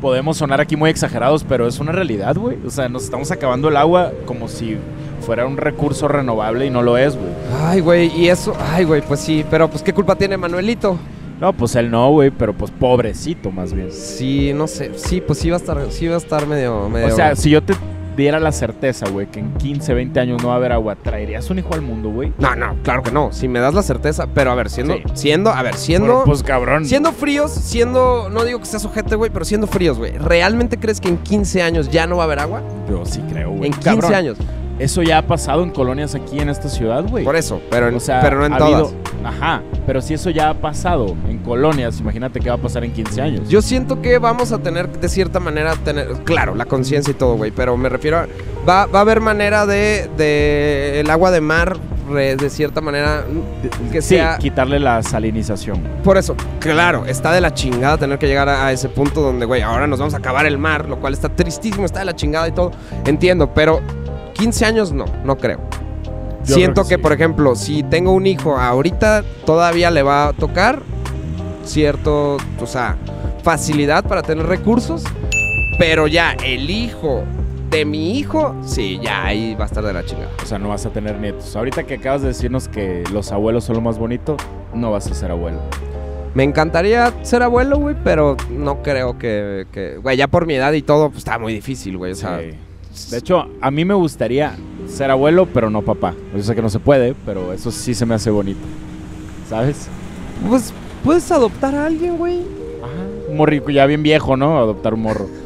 S1: Podemos sonar aquí muy exagerados, pero es una realidad, güey. O sea, nos estamos acabando el agua como si fuera un recurso renovable y no lo es, güey.
S2: Ay, güey, y eso, ay, güey, pues sí, pero pues qué culpa tiene Manuelito.
S1: No, pues él no, güey, pero pues pobrecito más bien.
S2: Sí, no sé, sí, pues sí va a estar, sí va a estar medio, medio...
S1: O sea, si yo te diera la certeza, güey, que en 15, 20 años no va a haber agua, ¿traerías un hijo al mundo, güey?
S2: No, no, claro que no. Si me das la certeza, pero a ver, siendo,
S1: Sí.
S2: siendo, a ver, siendo,
S1: Bueno, pues cabrón.
S2: siendo fríos, siendo, no digo que seas ojete, güey, pero siendo fríos, güey. ¿Realmente crees que en 15 años ya no va a haber agua?
S1: Yo sí creo, güey.
S2: En 15
S1: Cabrón,
S2: años.
S1: Eso ya ha pasado en colonias aquí en esta ciudad, güey.
S2: Por eso, pero, en-
S1: O sea,
S2: pero no en
S1: ha
S2: todas.
S1: habido- Ajá, pero si eso ya ha pasado en colonias, imagínate qué va a pasar en 15 años.
S2: Yo siento que vamos a tener, de cierta manera, tener, claro, la conciencia y todo, güey, pero me refiero a, va, va a haber manera de, de el agua de mar, de cierta manera, que
S1: sí,
S2: sea,
S1: quitarle la salinización.
S2: por eso, claro, está de la chingada tener que llegar a, a ese punto donde, güey, ahora nos vamos a acabar el mar, lo cual está tristísimo, está de la chingada y todo, entiendo, pero 15 años no, no creo.
S1: Yo
S2: Siento
S1: creo
S2: que,
S1: que sí.
S2: por ejemplo, si tengo un hijo ahorita, todavía le va a tocar cierto, o sea, facilidad para tener recursos, pero ya el hijo de mi hijo, sí, ya ahí va a estar de la chingada.
S1: O sea, no vas a tener nietos. Ahorita que acabas de decirnos que los abuelos son lo más bonito, no vas a ser abuelo.
S2: Me encantaría ser abuelo, güey, pero no creo que, que- güey, ya por mi edad y todo, pues está muy difícil, güey, o sea,
S1: Sí. De hecho, a mí me gustaría ser abuelo, pero no papá. Yo sé que no se puede, pero eso sí se me hace bonito. ¿Sabes?
S2: pues puedes adoptar a alguien, güey.
S1: Un morrico ya bien viejo, ¿no? Adoptar un morro.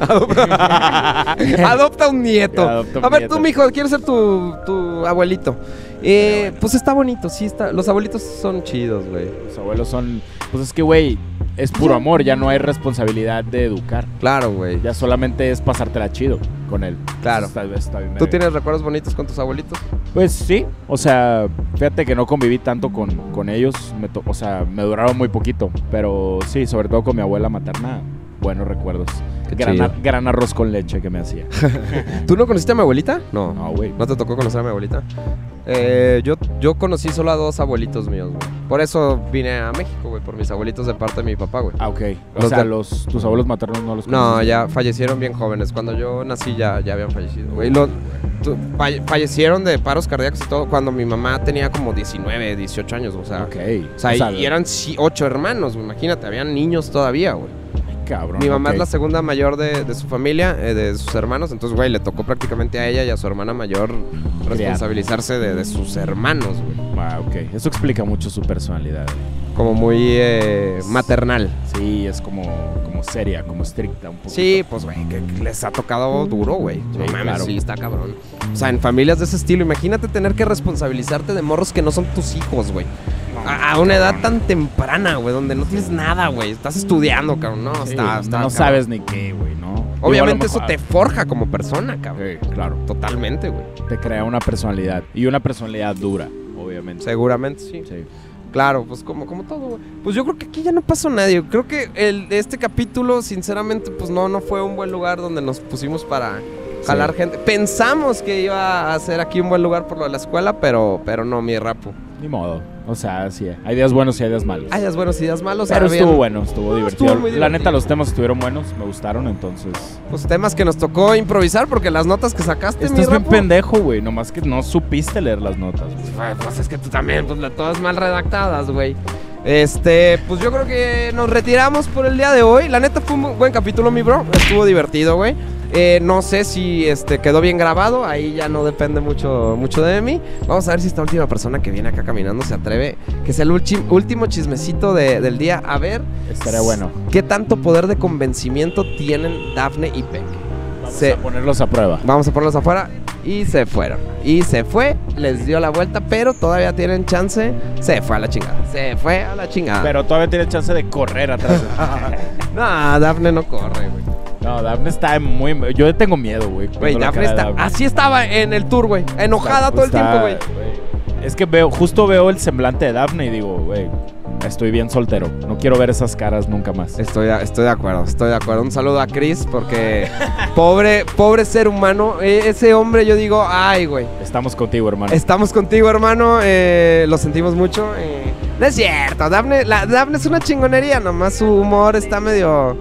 S2: Adopta un nieto.
S1: Adopta un
S2: a ver,
S1: nieto.
S2: tú, mijo, quiero ser tu, tu abuelito. Eh, Pues está bonito, sí está. Los abuelitos son chidos, güey.
S1: Los abuelos son... Pues es que, güey, es puro amor. Ya no hay responsabilidad de educar.
S2: Claro, güey.
S1: Ya solamente es pasártela chido con él.
S2: Claro.
S1: Eso está- está bien
S2: ¿Tú tienes recuerdos bonitos con tus abuelitos?
S1: Pues sí, o sea, fíjate que no conviví tanto con, con ellos, me to- o sea, me duraron muy poquito, pero sí, sobre todo con mi abuela materna, buenos recuerdos. Gran,
S2: chido.
S1: ar- gran arroz con leche que me hacía.
S2: ¿Tú no conociste a mi abuelita? No.
S1: No, güey.
S2: ¿No te tocó conocer a mi abuelita? Eh, yo, yo conocí solo a dos abuelitos míos, güey. Por eso vine a México, güey, por mis abuelitos de parte de mi papá, güey.
S1: Ah, ok. O
S2: Los
S1: sea,
S2: de-
S1: los, tus abuelos maternos no los
S2: No,
S1: conociste?
S2: ya fallecieron bien jóvenes. Cuando yo nací ya, ya habían fallecido, güey. Lo- tu- falle- fallecieron de paros cardíacos y todo cuando mi mamá tenía como 19, 18 años, o sea.
S1: Ok.
S2: O sea,
S1: O sea,
S2: y, y eran sí, ocho hermanos, güey, imagínate, habían niños todavía, güey.
S1: Cabrón.
S2: Mi mamá es la segunda mayor de, de su familia, eh, de sus hermanos, entonces, güey, le tocó prácticamente a ella y a su hermana mayor responsabilizarse de, de sus hermanos, güey.
S1: Ah, ok. Eso explica mucho su personalidad.
S2: Como muy eh, maternal.
S1: Sí, es como, como seria, como estricta un poco.
S2: Sí, pues, güey, que les ha tocado duro, güey. no mames,
S1: claro.
S2: sí, está cabrón. O sea, en familias de ese estilo, imagínate tener que responsabilizarte de morros que no son tus hijos, güey. A, a una edad tan temprana, güey, donde no tienes nada, güey. Estás estudiando, cabrón. No,
S1: Sí,
S2: está, está
S1: no
S2: cabrón.
S1: sabes ni qué, güey, ¿no?
S2: Obviamente eso te forja como persona, cabrón.
S1: Sí, claro.
S2: Totalmente, güey.
S1: Te crea una personalidad. Y una personalidad dura, obviamente.
S2: Seguramente, sí.
S1: Sí.
S2: Claro, pues como, como todo, güey. Pues yo creo que aquí ya no pasó nadie. Creo que el, este capítulo, sinceramente, pues no, no fue un buen lugar donde nos pusimos para jalar
S1: Sí.
S2: gente. Pensamos que iba a ser aquí un buen lugar por lo de la escuela, pero, pero no, mi rapo.
S1: Ni modo. O sea, sí. Hay días buenos y hay días malos.
S2: Hay días buenos y días malos.
S1: Pero estuvo bueno, estuvo divertido.
S2: estuvo muy
S1: La
S2: divertido.
S1: neta, los temas estuvieron buenos, me gustaron, entonces.
S2: Pues temas que nos tocó improvisar porque las notas que sacaste, mi
S1: Estás bien pendejo, güey. Nomás que no supiste leer las notas. Güey,
S2: Pues es que tú también, pues todas mal redactadas, güey. Este, pues yo creo que nos retiramos por el día de hoy. La neta fue un buen capítulo, mi bro. Estuvo divertido, güey. Eh, no sé si este quedó bien grabado, ahí ya no depende mucho, mucho de mí. Vamos a ver si esta última persona que viene acá caminando se atreve, que sea el último chismecito de- del día. A ver
S1: Estaría bueno.
S2: qué tanto poder de convencimiento tienen Dafne y Peck.
S1: Vamos
S2: Se-
S1: a ponerlos a prueba.
S2: Vamos a ponerlos afuera. Y se fueron. Y se fue, les dio la vuelta, pero todavía tienen chance. Se fue a la chingada. Se fue a la chingada.
S1: Pero todavía tiene chance de correr atrás.
S2: no, Dafne no corre, güey.
S1: No, Daphne está muy. Yo tengo miedo, güey.
S2: Güey,
S1: de
S2: está. Así estaba en el tour, güey. Enojada
S1: Está-
S2: todo el tiempo, güey.
S1: Es que veo, justo veo el semblante de Daphne y digo, güey, estoy bien soltero. No quiero ver esas caras nunca más.
S2: Estoy, de- estoy de acuerdo, estoy de acuerdo. Un saludo a Chris porque pobre, pobre ser humano. Eh, ese hombre, yo digo, ay, güey.
S1: Estamos contigo, hermano.
S2: Estamos contigo, hermano. eh, lo sentimos mucho. eh. No es cierto, Daphne, la, Daphne es una chingonería. Nomás su humor está medio.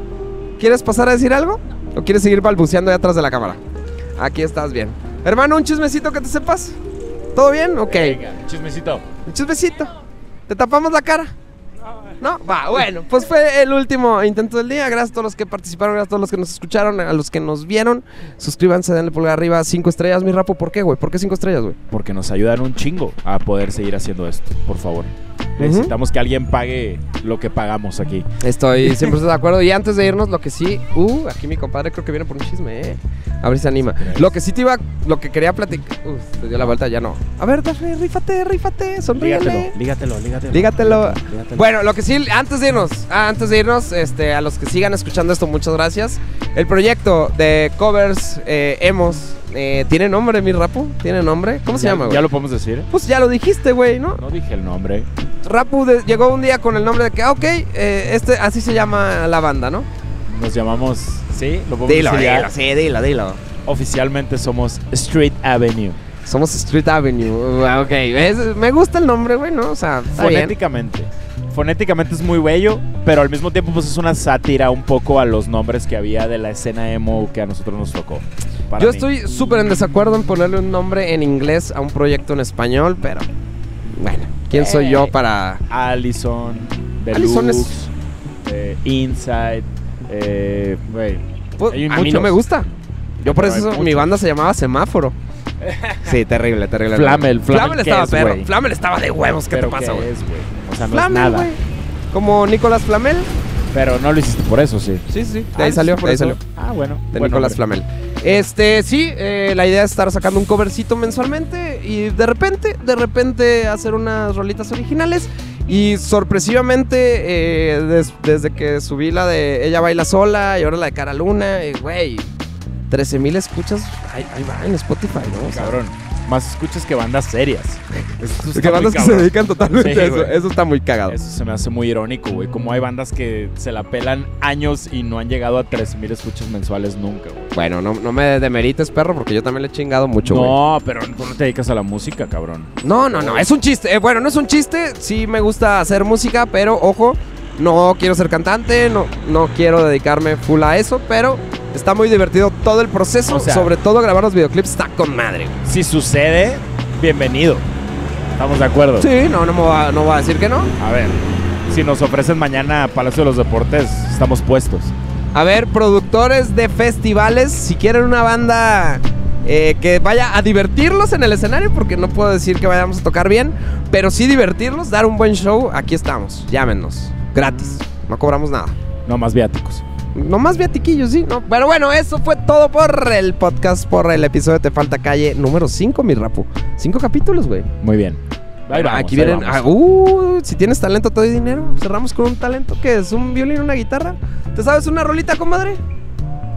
S2: ¿Quieres pasar a decir algo? ¿O quieres seguir balbuceando ahí atrás de la cámara? Aquí estás bien. Hermano, un chismecito que te sepas. ¿Todo bien? Ok.
S1: Venga, chismecito.
S2: Un chismecito. ¿Te tapamos la cara? ¿No? Va, bueno, pues fue el último intento del día. Gracias a todos los que participaron, gracias a todos los que nos escucharon, a los que nos vieron. Suscríbanse, denle pulgar arriba, cinco estrellas, mi rapo. ¿Por qué, güey? ¿Por qué cinco estrellas, güey?
S1: Porque nos ayudan un chingo a poder seguir haciendo esto, por favor. Necesitamos que alguien pague lo que pagamos aquí.
S2: Estoy 100% de acuerdo. Y antes de irnos, lo que sí. Uh, aquí mi compadre creo que viene por un chisme, eh. A ver si se anima. Lo que sí te iba. Lo que quería platicar. Uh, te dio la vuelta, ya no. A ver, Dafne, rífate, rífate, sonríele.
S1: Lígatelo, lígatelo, lígatelo.
S2: Dígatelo.
S1: Lígatelo.
S2: Bueno, lo que sí, antes de irnos, ah, antes de irnos, este, a los que sigan escuchando esto, muchas gracias. El proyecto de covers eh, Emos eh, tiene nombre, mi rapo, tiene nombre. ¿Cómo se
S1: Ya-
S2: llama, güey?
S1: ¿Ya lo podemos decir?
S2: Pues ya lo dijiste, güey, ¿no?
S1: No dije el nombre.
S2: Rapu de- llegó un día con el nombre de que, ah, ok, eh, este, así se llama la banda, ¿no?
S1: Nos llamamos. ¿Sí? Lo podemos
S2: Dilo,
S1: decir
S2: dilo, sí, dilo, dilo.
S1: Oficialmente somos Street Avenue.
S2: Somos Street Avenue. Uh, Ok, es- me gusta el nombre, güey, ¿no? O sea, está bien.
S1: Fonéticamente. Es muy bello, pero al mismo tiempo pues es una sátira un poco a los nombres que había de la escena emo que a nosotros nos tocó.
S2: Yo
S1: mí.
S2: estoy súper en desacuerdo en ponerle un nombre en inglés a un proyecto en español, pero bueno, ¿quién soy yo
S1: Eh,
S2: para...?
S1: Allison, Deluxe,
S2: Allison es-
S1: eh, Inside, eh, güey.
S2: Pues,
S1: Hay
S2: a mí no me gusta. Yo por
S1: Pero
S2: eso mi banda se llamaba Semáforo. Sí, terrible, terrible.
S1: Flamel, Flamel, ¿qué
S2: estaba
S1: es,
S2: perro. Flamel estaba de huevos, ¿qué te pasa, güey?
S1: Sea, no
S2: Flamel,
S1: es nada.
S2: Como Nicolás Flamel.
S1: Pero no lo hiciste por eso, sí.
S2: Sí, sí, de
S1: Ah,
S2: ahí
S1: sí,
S2: salió, de ahí salió.
S1: Ah, bueno.
S2: De Nicolás. Flamel. Este, sí, eh, la idea es estar sacando un covercito mensualmente y de repente, de repente hacer unas rolitas originales. Y sorpresivamente, eh, des- desde que subí la de Ella Baila Sola y ahora la de Cara Luna, eh, güey, 13 mil escuchas, ahí, ahí va en Spotify, ¿no? O sea,
S1: Cabrón. Más escuchas que bandas serias. Está
S2: que bandas que se dedican totalmente
S1: Sí,
S2: a eso. Eso está muy cagado.
S1: Eso se me hace muy irónico, güey. Como hay bandas que se la pelan años y no han llegado a 13.000 escuchas mensuales nunca, güey.
S2: Bueno, no, no me demerites, perro, porque yo también le he chingado mucho, güey.
S1: No, pero tú no te dedicas a la música, cabrón.
S2: No, no, no, es un chiste. Eh, bueno, no es un chiste. Sí me gusta hacer música, pero ojo, no quiero ser cantante, no, no quiero dedicarme full a eso, pero está muy divertido todo el proceso.
S1: O sea-
S2: sobre todo grabar los videoclips está con madre.
S1: Si sucede, bienvenido. ¿Estamos de acuerdo?
S2: Sí, no, no me va, no voy a decir que no.
S1: A ver, si nos ofrecen mañana Palacio de los Deportes, estamos puestos.
S2: A ver, productores de festivales, si quieren una banda eh, que vaya a divertirlos en el escenario, porque no puedo decir que vayamos a tocar bien, pero sí divertirlos, dar un buen show, aquí estamos. Llámenos, gratis, no cobramos nada.
S1: No más viáticos.
S2: No más viatiquillos, sí. No. Pero bueno, eso fue todo por el podcast, por el episodio de Te Falta Calle número 5, mi rapu. Cinco capítulos, güey.
S1: Muy bien. Ahí vamos,
S2: Aquí
S1: ahí
S2: vienen.
S1: vamos.
S2: ah, uh, si tienes talento, te doy dinero. Cerramos con un talento que es un violín, una guitarra. ¿Te sabes una rolita, comadre?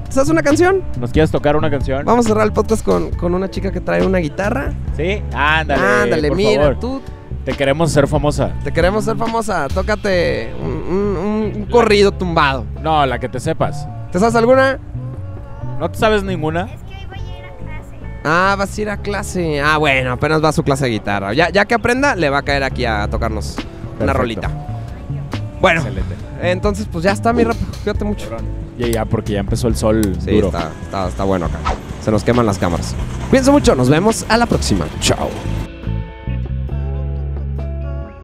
S2: ¿Te sabes una canción?
S1: ¿Nos quieres tocar una canción?
S2: Vamos a cerrar el podcast con, con una chica que trae una guitarra.
S1: Sí, ándale.
S2: Ándale,
S1: por
S2: mira,
S1: favor.
S2: tú
S1: Te queremos ser famosa.
S2: te queremos ser famosa. Tócate un, un- un- un corrido tumbado.
S1: No, la que te sepas.
S2: ¿Te sabes alguna?
S1: ¿No te sabes ninguna?
S8: Es que hoy voy a ir a clase.
S2: Ah, vas a ir a clase. Ah, bueno, apenas va a su clase de guitarra. Ya, ya que aprenda, le va a caer aquí a tocarnos una rolita. Bueno,
S1: Excelente.
S2: entonces pues ya está mi rap. Cuídate mucho.
S1: Ya, ya, porque ya empezó el sol
S2: Sí,
S1: duro.
S2: está, está, está bueno acá. Se nos queman las cámaras. Cuídense mucho, nos vemos a la próxima. Chao.